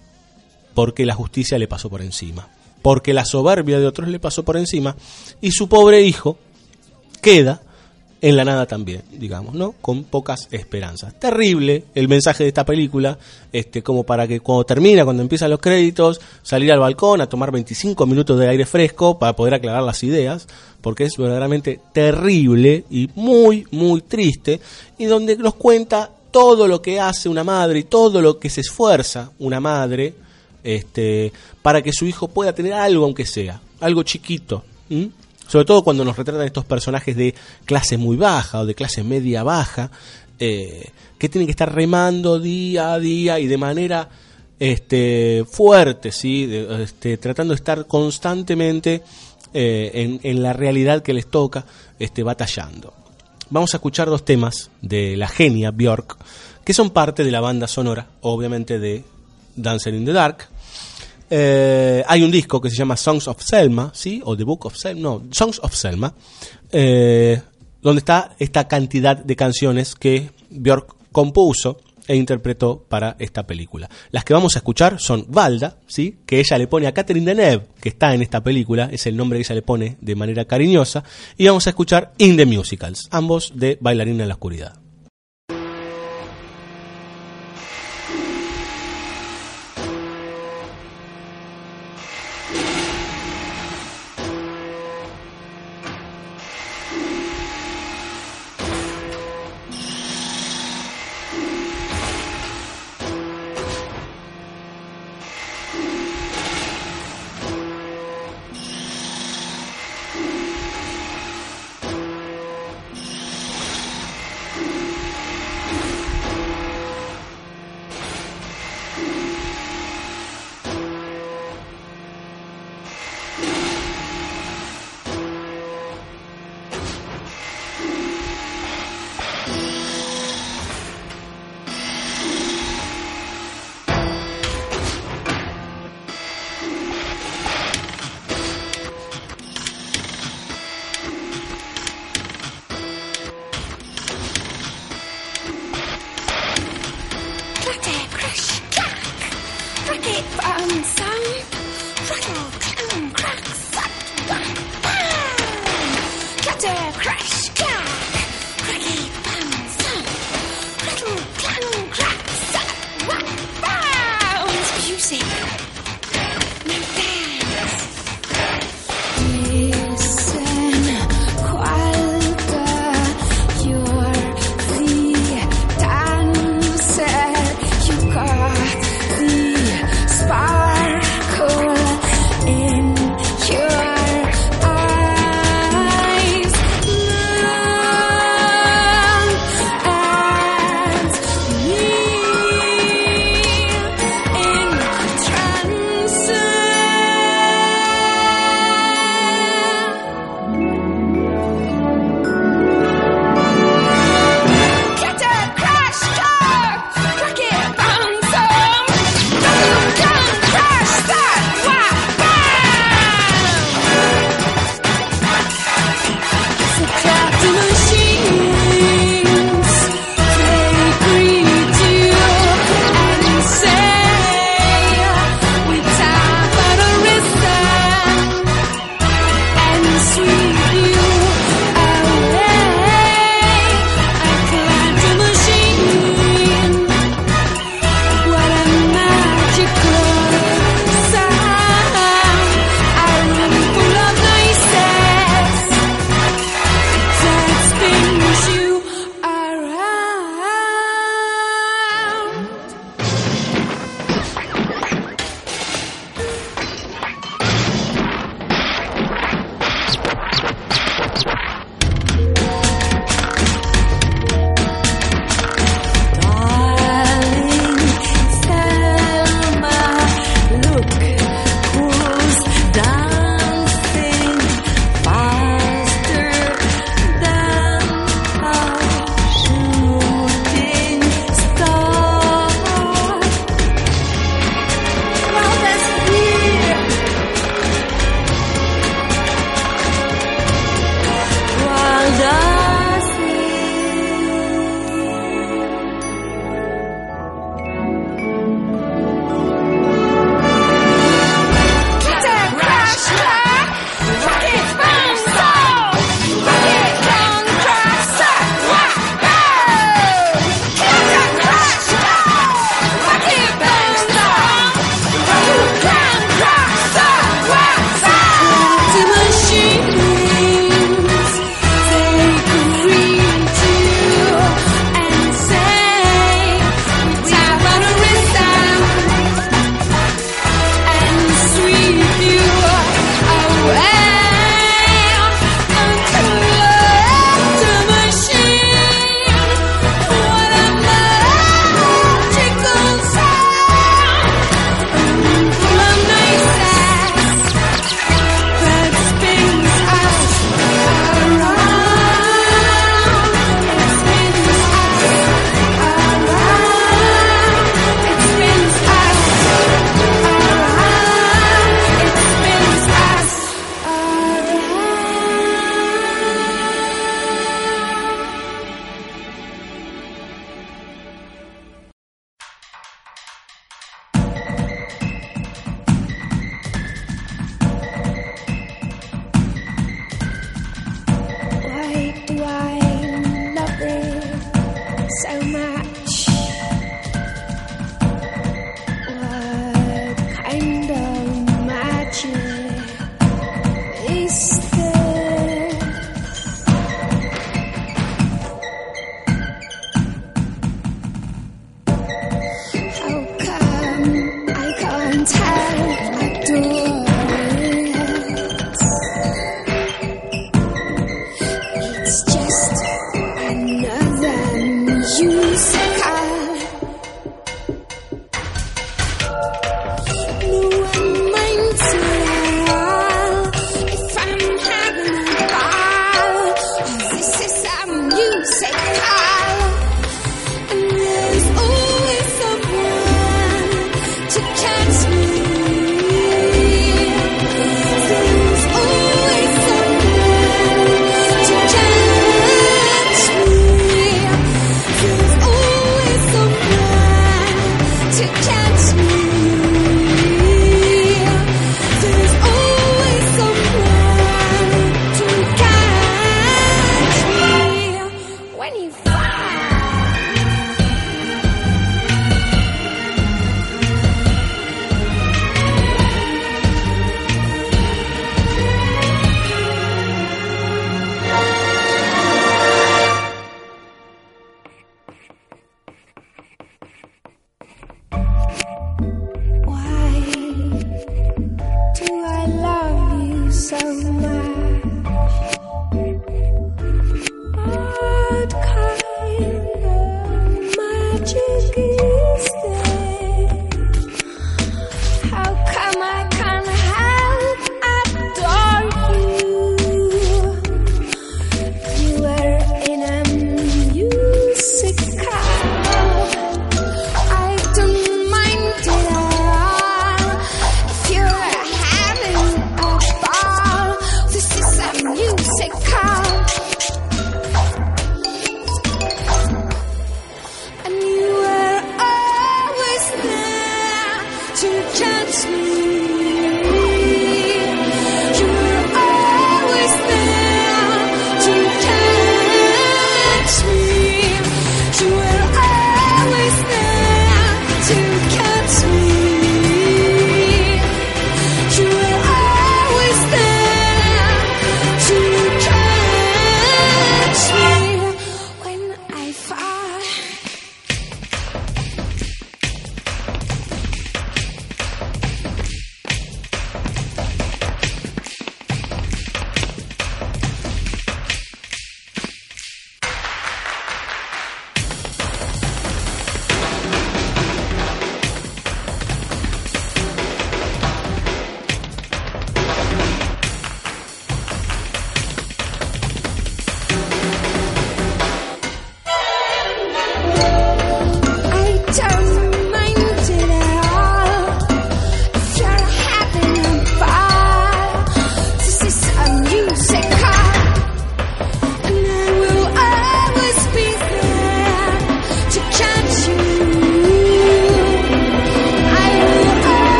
porque la justicia le pasó por encima, porque la soberbia de otros le pasó por encima, y su pobre hijo queda en la nada también, digamos, ¿no? Con pocas esperanzas. Terrible el mensaje de esta película, este, como para que cuando termina, cuando empiezan los créditos, salir al balcón a tomar 25 minutos de aire fresco para poder aclarar las ideas, porque es verdaderamente terrible y muy, muy triste, y donde nos cuenta todo lo que hace una madre y todo lo que se esfuerza una madre, este, para que su hijo pueda tener algo, aunque sea, algo chiquito. Sobre todo cuando nos retratan estos personajes de clase muy baja o de clase media baja, eh, que tienen que estar remando día a día y de manera este, fuerte, ¿sí? De- este, tratando de estar constantemente eh, en, en la realidad que les toca, este, batallando. Vamos a escuchar dos temas de la genia Björk, que son parte de la banda sonora, obviamente, de Dancer in the Dark. Eh, hay un disco que se llama Songs of Selma, ¿sí? O The Book of Selma, no, Songs of Selma, eh, donde está esta cantidad de canciones que Björk compuso e interpretó para esta película. Las que vamos a escuchar son Valda, ¿sí? que ella le pone a Catherine Deneuve, que está en esta película, es el nombre que ella le pone de manera cariñosa, y vamos a escuchar In the Musicals, ambos de Bailarina en la Oscuridad.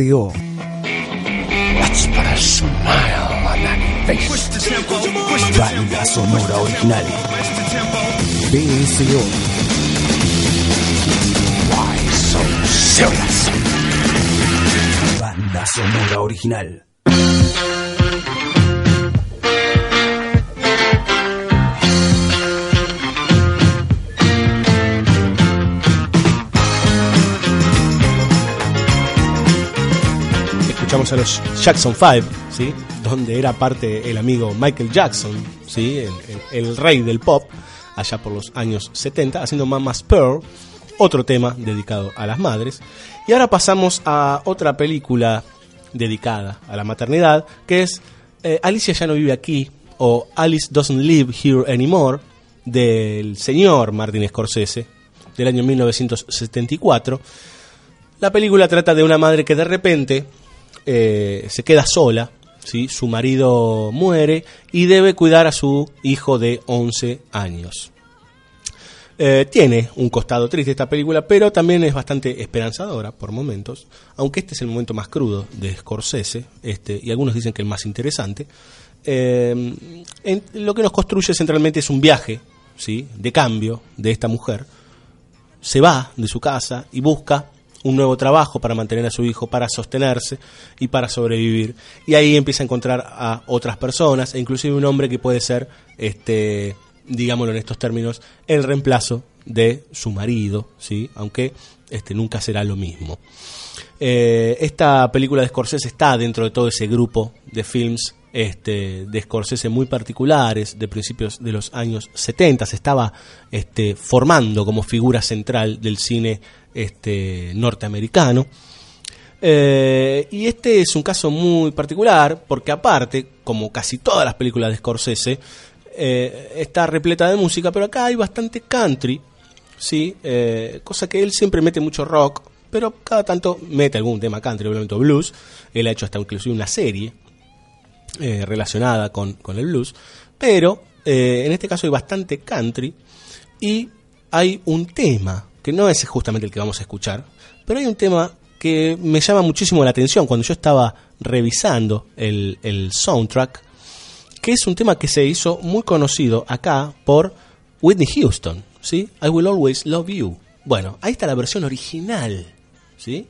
BSO. Let's put a smile on that face. Banda sonora original. BSO. Why so serious? Banda sonora original. Escuchamos a los Jackson 5, ¿sí? donde era parte el amigo Michael Jackson, ¿sí? el, rey del pop, allá por los años 70, haciendo Mama's Pearl, otro tema dedicado a las madres. Y ahora pasamos a otra película dedicada a la maternidad, que es eh, Alicia ya no vive aquí, o Alice Doesn't Live Here Anymore, del señor Martin Scorsese, del año 1974. La película trata de una madre que de repente eh, se queda sola, ¿sí? su marido muere y debe cuidar a su hijo de 11 años. Eh, tiene un costado triste esta película, pero también es bastante esperanzadora por momentos, aunque este es el momento más crudo de Scorsese, este, y algunos dicen que el más interesante. Eh, lo que nos construye centralmente es un viaje ¿sí? de cambio de esta mujer. Se va de su casa y busca un nuevo trabajo para mantener a su hijo, para sostenerse y para sobrevivir. Y ahí empieza a encontrar a otras personas, e inclusive un hombre que puede ser, este, digámoslo en estos términos, el reemplazo de su marido, ¿sí? aunque este, nunca será lo mismo. Eh, esta película de Scorsese está dentro de todo ese grupo de films este, de Scorsese muy particulares de principios de los años 70. Se estaba este, formando como figura central del cine este, norteamericano. Eh, y este es un caso muy particular porque aparte, como casi todas las películas de Scorsese, eh, está repleta de música, pero acá hay bastante country, ¿sí? Eh, cosa que él siempre mete mucho rock, pero cada tanto mete algún tema country, obviamente blues. Él ha hecho hasta inclusive una serie eh, relacionada con, con el blues, pero eh, en este caso hay bastante country y hay un tema que no es justamente el que vamos a escuchar, pero hay un tema que me llama muchísimo la atención cuando yo estaba revisando el, el soundtrack, que es un tema que se hizo muy conocido acá por Whitney Houston, ¿sí? I Will Always Love You. Bueno, ahí está la versión original, ¿sí?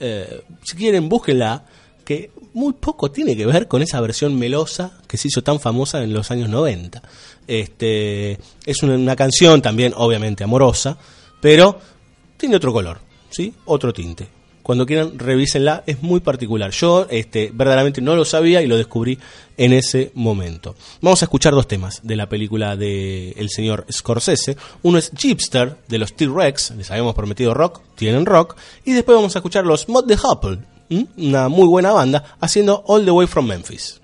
Eh, si quieren, búsquenla, que muy poco tiene que ver con esa versión melosa que se hizo tan famosa en los años 90. Este, es una, canción también, obviamente, amorosa, pero tiene otro color, ¿sí? Otro tinte. Cuando quieran, revísenla, es muy particular. Yo este, verdaderamente no lo sabía y lo descubrí en ese momento. Vamos a escuchar dos temas de la película del el señor Scorsese. Uno es Jeepster, de los T-Rex, les habíamos prometido rock, tienen rock. Y después vamos a escuchar los Mod the Hopple. Una muy buena banda, haciendo All the Way from Memphis.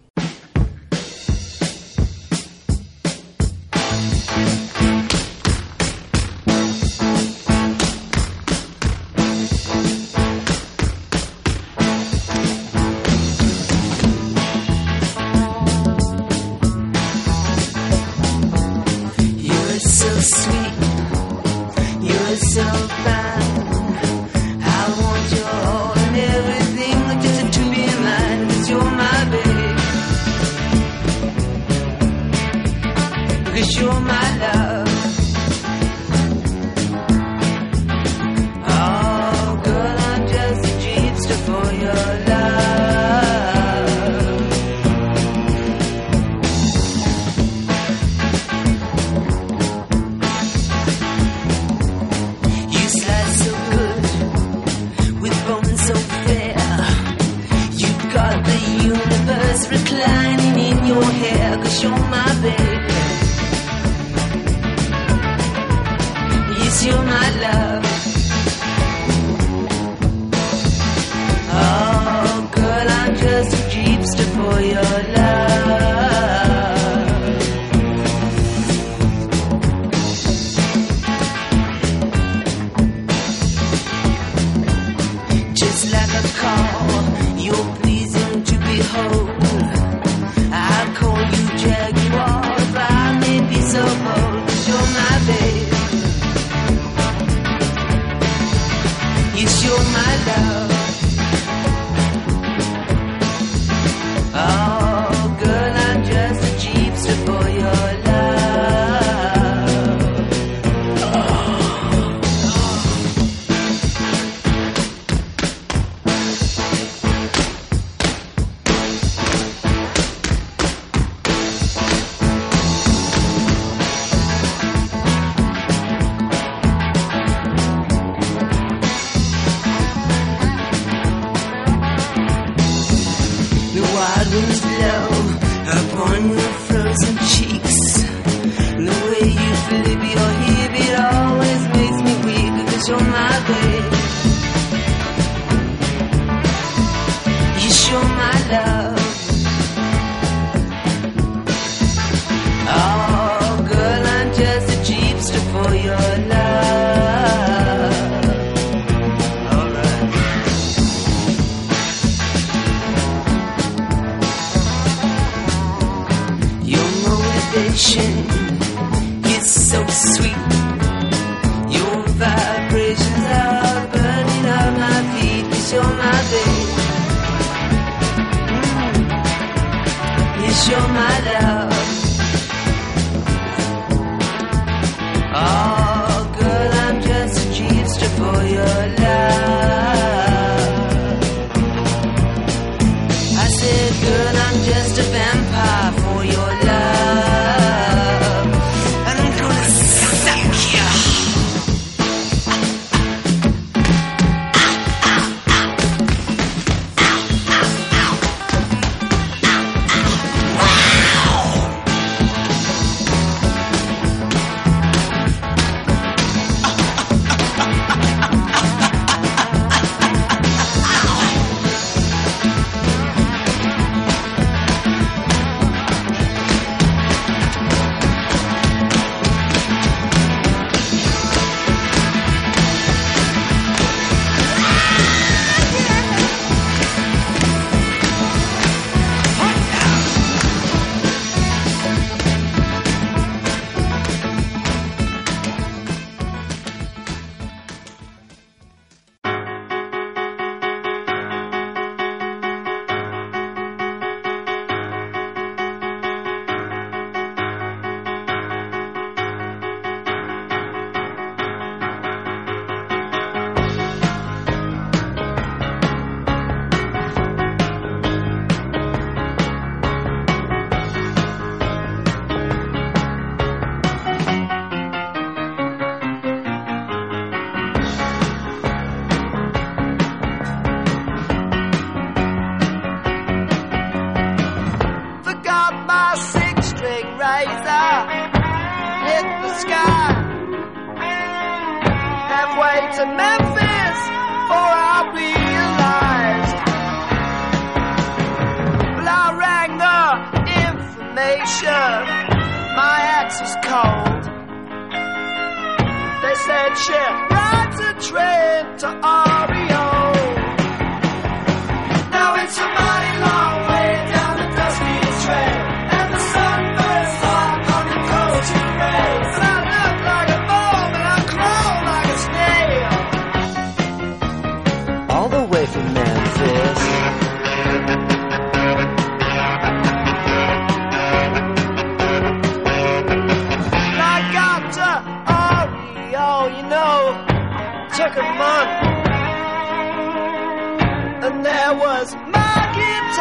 chair rides a train to all.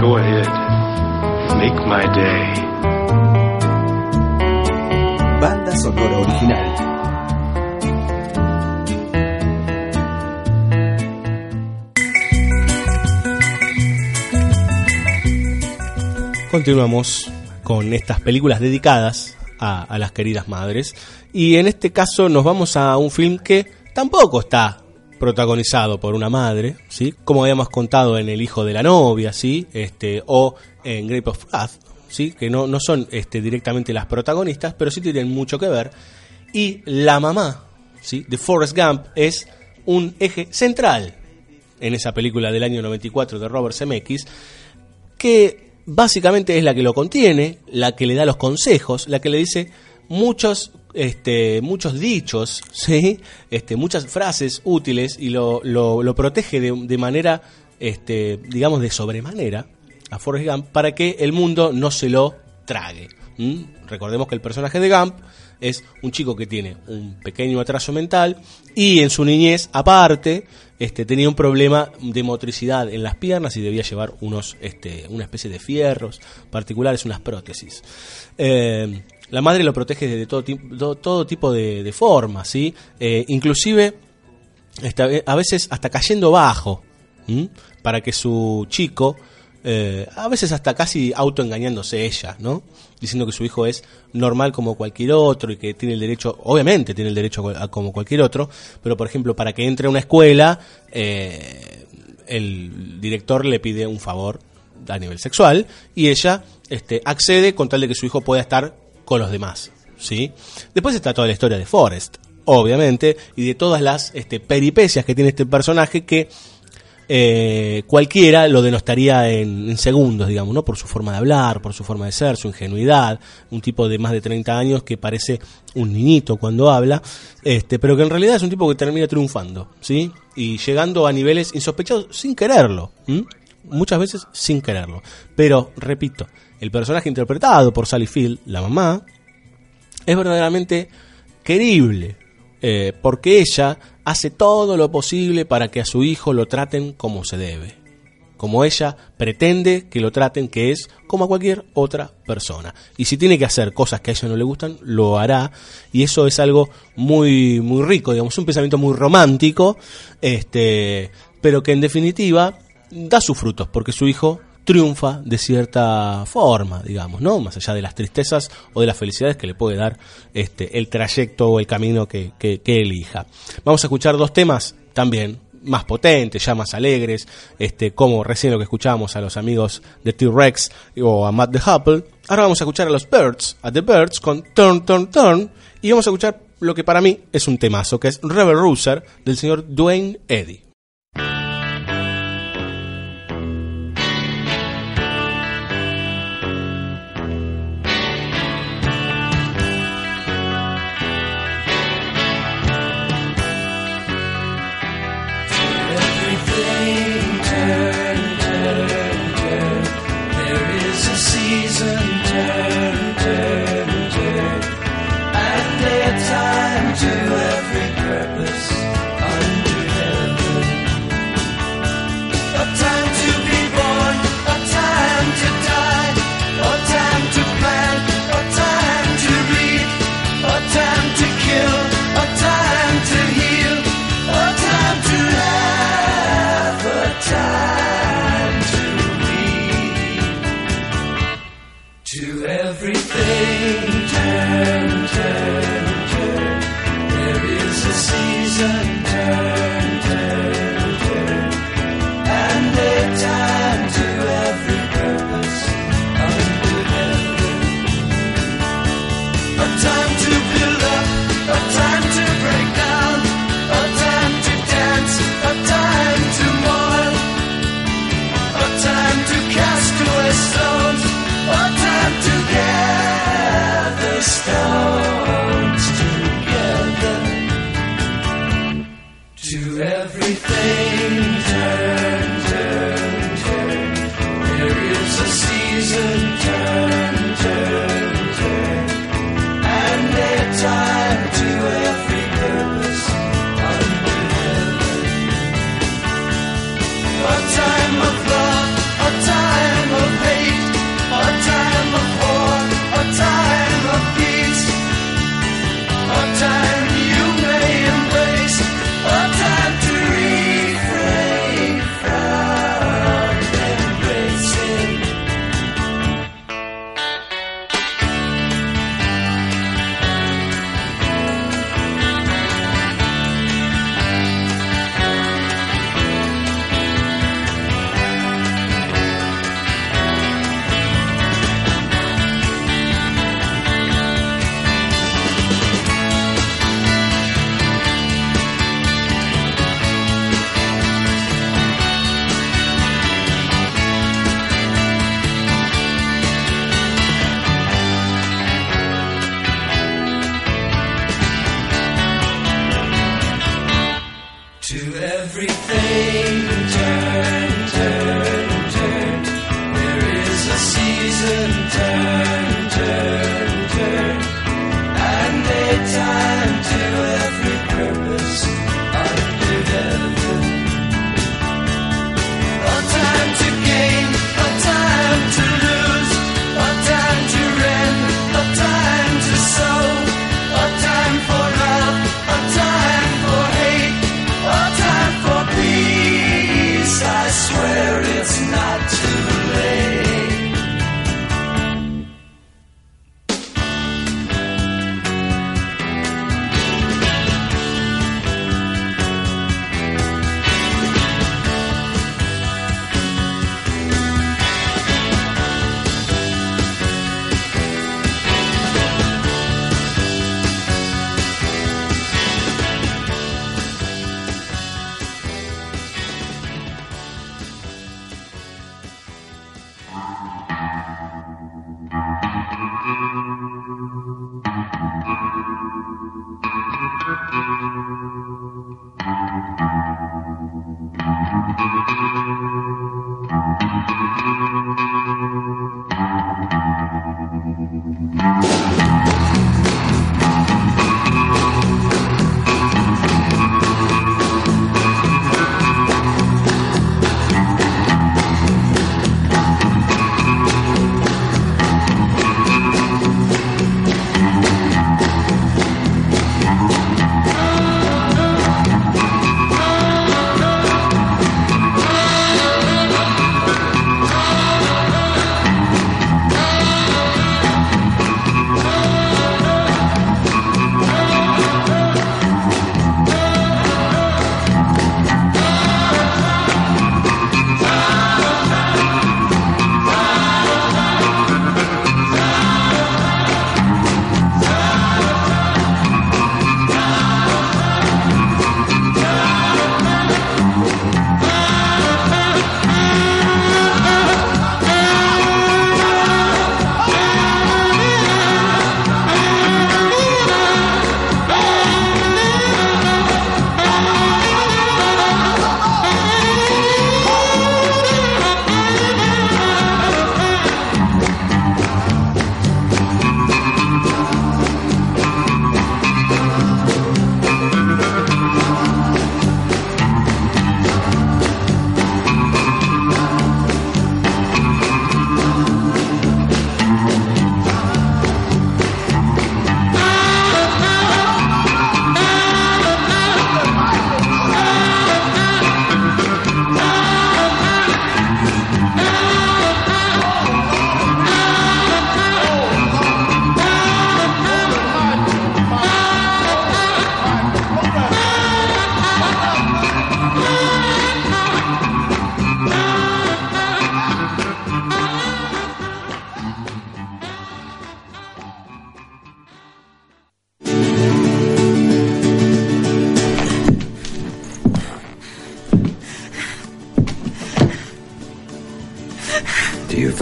Go ahead. Make my day. Banda sonora original. Continuamos con estas películas dedicadas a, a las queridas madres. Y en este caso nos vamos a un film que tampoco está protagonizado por una madre, ¿sí? Como habíamos contado en El hijo de la novia, ¿sí? Este, o en Grape of ¿sí? Que no, no son este, directamente las protagonistas, pero sí tienen mucho que ver. Y la mamá, ¿sí? De Forrest Gump es un eje central en esa película del año 94 de Robert Zemeckis, que básicamente es la que lo contiene, la que le da los consejos, la que le dice muchos este, muchos dichos, ¿sí? este, muchas frases útiles y lo, lo, lo protege de, de manera, este, digamos, de sobremanera a Forrest Gump para que el mundo no se lo trague. Recordemos que el personaje de Gump es un chico que tiene un pequeño atraso mental y en su niñez, aparte, este, tenía un problema de motricidad en las piernas y debía llevar unos, este, una especie de fierros particulares, unas prótesis. Eh, la madre lo protege de todo, ti- do- todo tipo de, formas, ¿sí? Eh, inclusive, esta- a veces hasta cayendo bajo, para que su chico, eh, a veces hasta casi autoengañándose ella, ¿no? Diciendo que su hijo es normal como cualquier otro y que tiene el derecho, obviamente tiene el derecho a como cualquier otro, pero por ejemplo, para que entre a una escuela, eh, el director le pide un favor a nivel sexual y ella este, accede con tal de que su hijo pueda estar con los demás. ¿sí? Después está toda la historia de Forrest, obviamente, y de todas las este, peripecias que tiene este personaje que eh, cualquiera lo denostaría en, segundos, digamos, ¿no? Por su forma de hablar, por su forma de ser, su ingenuidad, un tipo de más de 30 años que parece un niñito cuando habla, este, pero que en realidad es un tipo que termina triunfando, ¿sí? Y llegando a niveles insospechados sin quererlo, muchas veces sin quererlo. Pero, repito, el personaje interpretado por Sally Field, la mamá, es verdaderamente querible, eh, porque ella hace todo lo posible para que a su hijo lo traten como se debe, como ella pretende que lo traten, que es como a cualquier otra persona. Y si tiene que hacer cosas que a ella no le gustan, lo hará, y eso es algo muy, muy rico, digamos, un pensamiento muy romántico, este, pero que en definitiva da sus frutos, porque su hijo triunfa de cierta forma, digamos, ¿no? Más allá de las tristezas o de las felicidades que le puede dar este, el trayecto o el camino que, que- elija. Vamos a escuchar dos temas también más potentes, ya más alegres, este, como recién lo que escuchábamos a los amigos de T-Rex o a Matt the Hupple. Ahora vamos a escuchar a los Birds, a The Birds con Turn, Turn, Turn, y vamos a escuchar lo que para mí es un temazo, que es Rebel Rouser del señor Dwayne Eddy.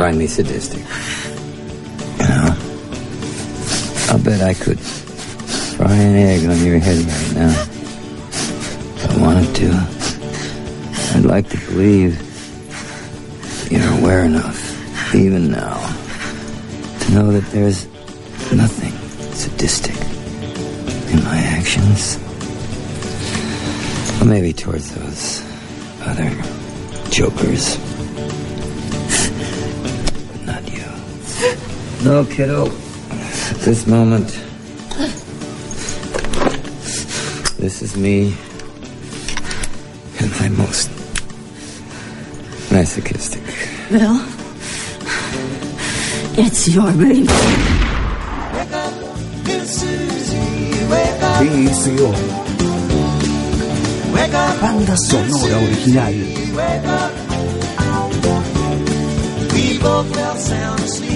Find sadistic? You know, I'll bet I could fry an egg on your head right now. If I wanted to. I'd like to believe you're aware enough, even now, to know that there's nothing sadistic in my actions. Or maybe towards those other jokers. No, kiddo. Oh. This moment, this is me and my most masochistic. Bill, it's your baby. PSO. Banda sonora original. We both fell sound asleep.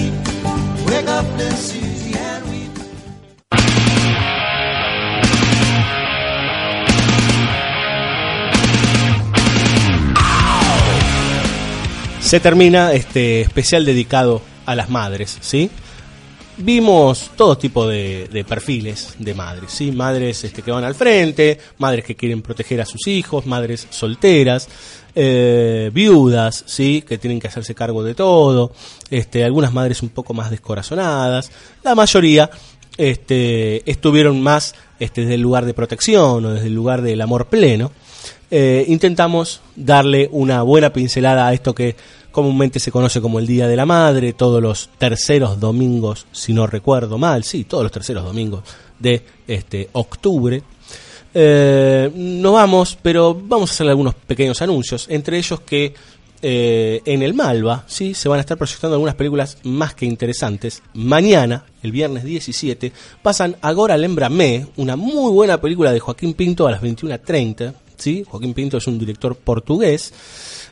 Se termina este especial dedicado a las madres, ¿sí? Vimos todo tipo de, perfiles de madres, ¿sí? Madres este, que van al frente, madres que quieren proteger a sus hijos, madres solteras, eh, viudas, ¿sí? que tienen que hacerse cargo de todo, este, algunas madres un poco más descorazonadas, la mayoría este, estuvieron más este, desde el lugar de protección o desde el lugar del amor pleno. Eh, intentamos darle una buena pincelada a esto que comúnmente se conoce como el Día de la Madre, todos los terceros domingos, si no recuerdo mal, sí, todos los terceros domingos de este, octubre. Eh, no vamos, pero vamos a hacer algunos pequeños anuncios, entre ellos que eh, en el Malva sí se van a estar proyectando algunas películas más que interesantes. Mañana, el viernes 17, pasan Agora Lembrame, una muy buena película de Joaquín Pinto a las 21.30. ¿sí? Joaquín Pinto es un director portugués.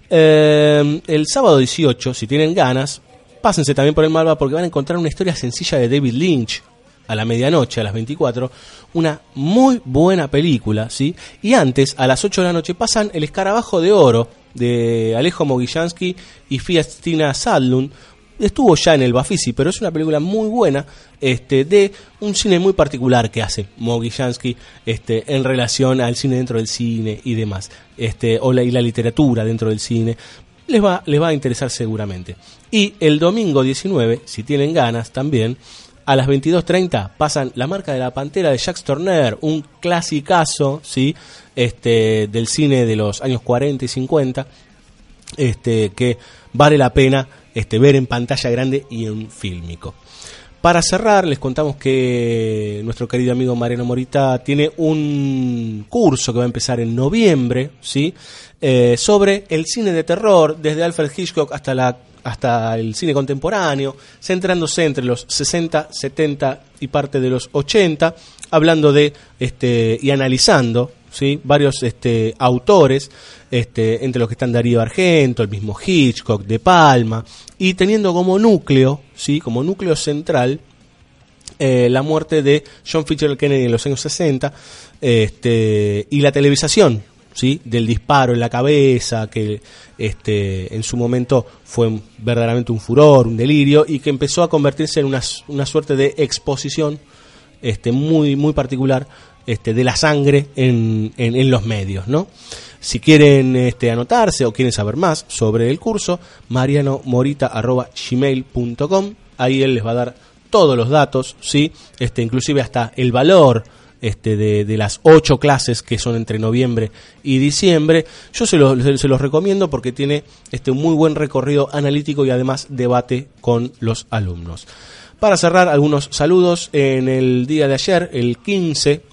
Eh, el sábado 18, si tienen ganas, pásense también por el Malva porque van a encontrar una historia sencilla de David Lynch a la medianoche, a las 24, una muy buena película, ¿sí? Y antes, a las 8 de la noche, pasan El Escarabajo de Oro de Alejo Mogillansky y Fiestina Sadlund. Estuvo ya en el Bafisi, pero es una película muy buena este, de un cine muy particular que hace Mogillansky este, en relación al cine dentro del cine y demás, este, o la, y la literatura dentro del cine les va, les va a interesar seguramente. Y el domingo 19, si tienen ganas también, a las 22.30 pasan La marca de la pantera de Jacques Tourneur, un clasicazo ¿sí? este, del cine de los años 40 y 50, este, que vale la pena este, ver en pantalla grande y en fílmico. Para cerrar, les contamos que nuestro querido amigo Mariano Morita tiene un curso que va a empezar en noviembre, ¿sí? Eh, sobre el cine de terror, desde Alfred Hitchcock hasta la hasta el cine contemporáneo, centrándose entre los 60, 70 y parte de los 80, hablando de este y analizando varios este, autores, este, entre los que están Darío Argento, el mismo Hitchcock, De Palma, y teniendo como núcleo, ¿sí? como núcleo central, eh, la muerte de John Fitzgerald Kennedy en los años 60 este, y la televisación ¿sí? del disparo en la cabeza, que este, en su momento fue verdaderamente un furor, un delirio, y que empezó a convertirse en una, una suerte de exposición este, muy, muy particular este, de la sangre en, en, en los medios. ¿no? Si quieren este, anotarse o quieren saber más sobre el curso, marianomorita.gmail.com, ahí él les va a dar todos los datos, ¿sí? este, inclusive hasta el valor este, de, las ocho clases que son entre noviembre y diciembre. Yo se, lo, se, los recomiendo porque tiene este, un muy buen recorrido analítico y además debate con los alumnos. Para cerrar, algunos saludos. En el día de ayer, el 15,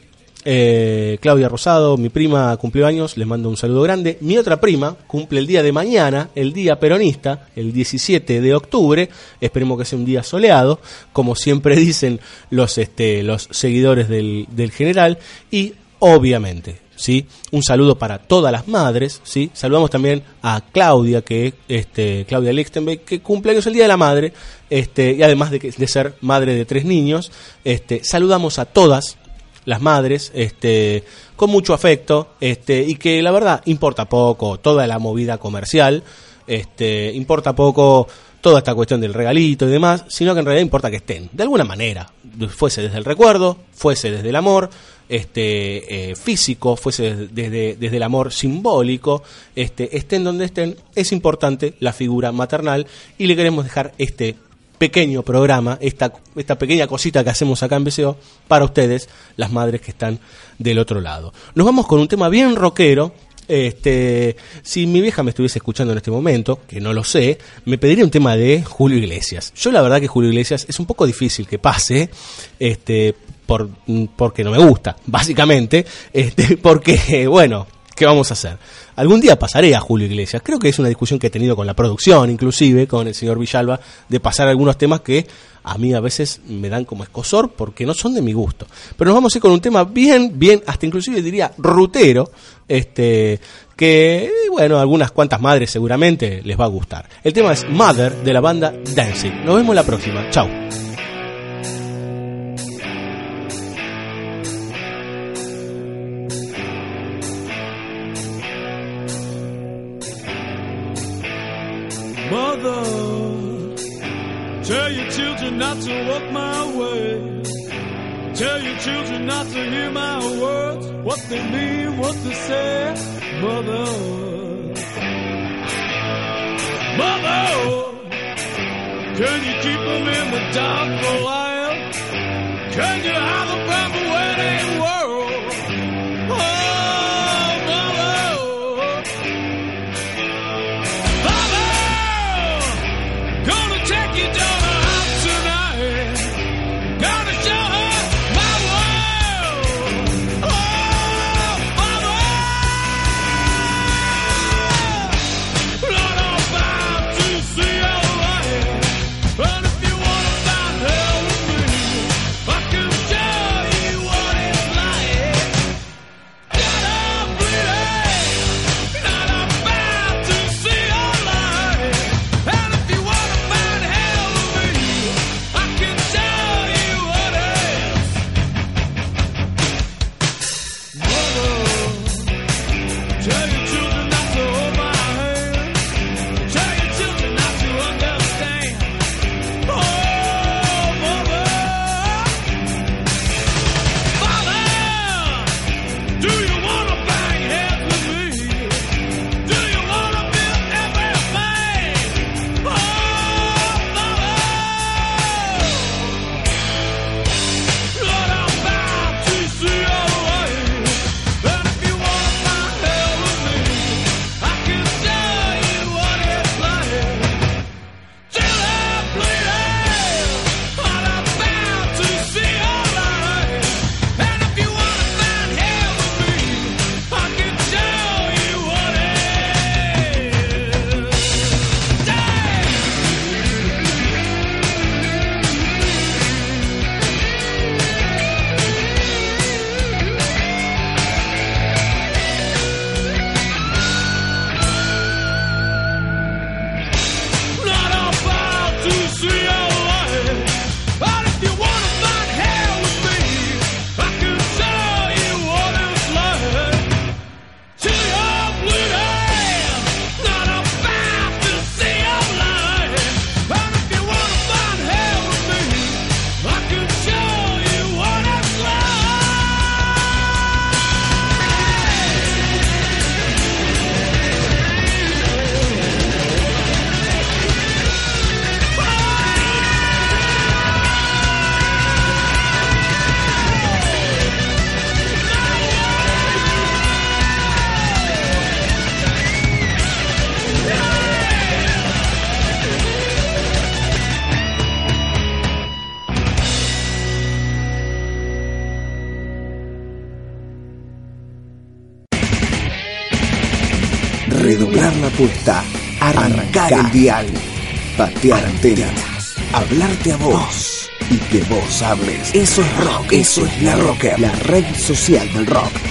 eh, Claudia Rosado, mi prima cumplió años, les mando un saludo grande. Mi otra prima cumple el día de mañana, el día peronista, el 17 de octubre. Esperemos que sea un día soleado, como siempre dicen los, este, los seguidores del, del general. Y obviamente, ¿sí? Un saludo para todas las madres, ¿sí? Saludamos también a Claudia, que este, Claudia Lichtenberg, que cumple años el Día de la Madre, este, y además de, de ser madre de tres niños, este, saludamos a todas las madres, este, con mucho afecto, este, y que la verdad importa poco toda la movida comercial, este, importa poco toda esta cuestión del regalito y demás, sino que en realidad importa que estén, de alguna manera, fuese desde el recuerdo, fuese desde el amor, este eh, físico, fuese desde, desde el amor simbólico, este, estén donde estén, es importante la figura maternal y le queremos dejar este pequeño programa, esta, esta pequeña cosita que hacemos acá en BCO para ustedes, las madres que están del otro lado. Nos vamos con un tema bien rockero. Este, si mi vieja me estuviese escuchando en este momento, que no lo sé, me pediría un tema de Julio Iglesias. Yo la verdad que Julio Iglesias es un poco difícil que pase, este, por, porque no me gusta, básicamente, este, porque, bueno, ¿qué vamos a hacer? Algún día pasaré a Julio Iglesias. Creo que es una discusión que he tenido con la producción, inclusive, con el señor Villalba, de pasar algunos temas que a mí a veces me dan como escosor porque no son de mi gusto. Pero nos vamos a ir con un tema bien, bien, hasta inclusive diría rutero, este, que, bueno, algunas cuantas madres seguramente les va a gustar. El tema es Mother de la banda Dancing. Nos vemos la próxima. Chao. mother. Tell your children not to walk my way. Tell your children not to hear my words, what they mean, what they say, mother. Mother, can you keep them in the dark for a while? Can you hide them from the wedding? mundial. Patear antenas. Hablarte a vos. Y que vos hables. Eso es rock. Eso es la roca. La red social del rock.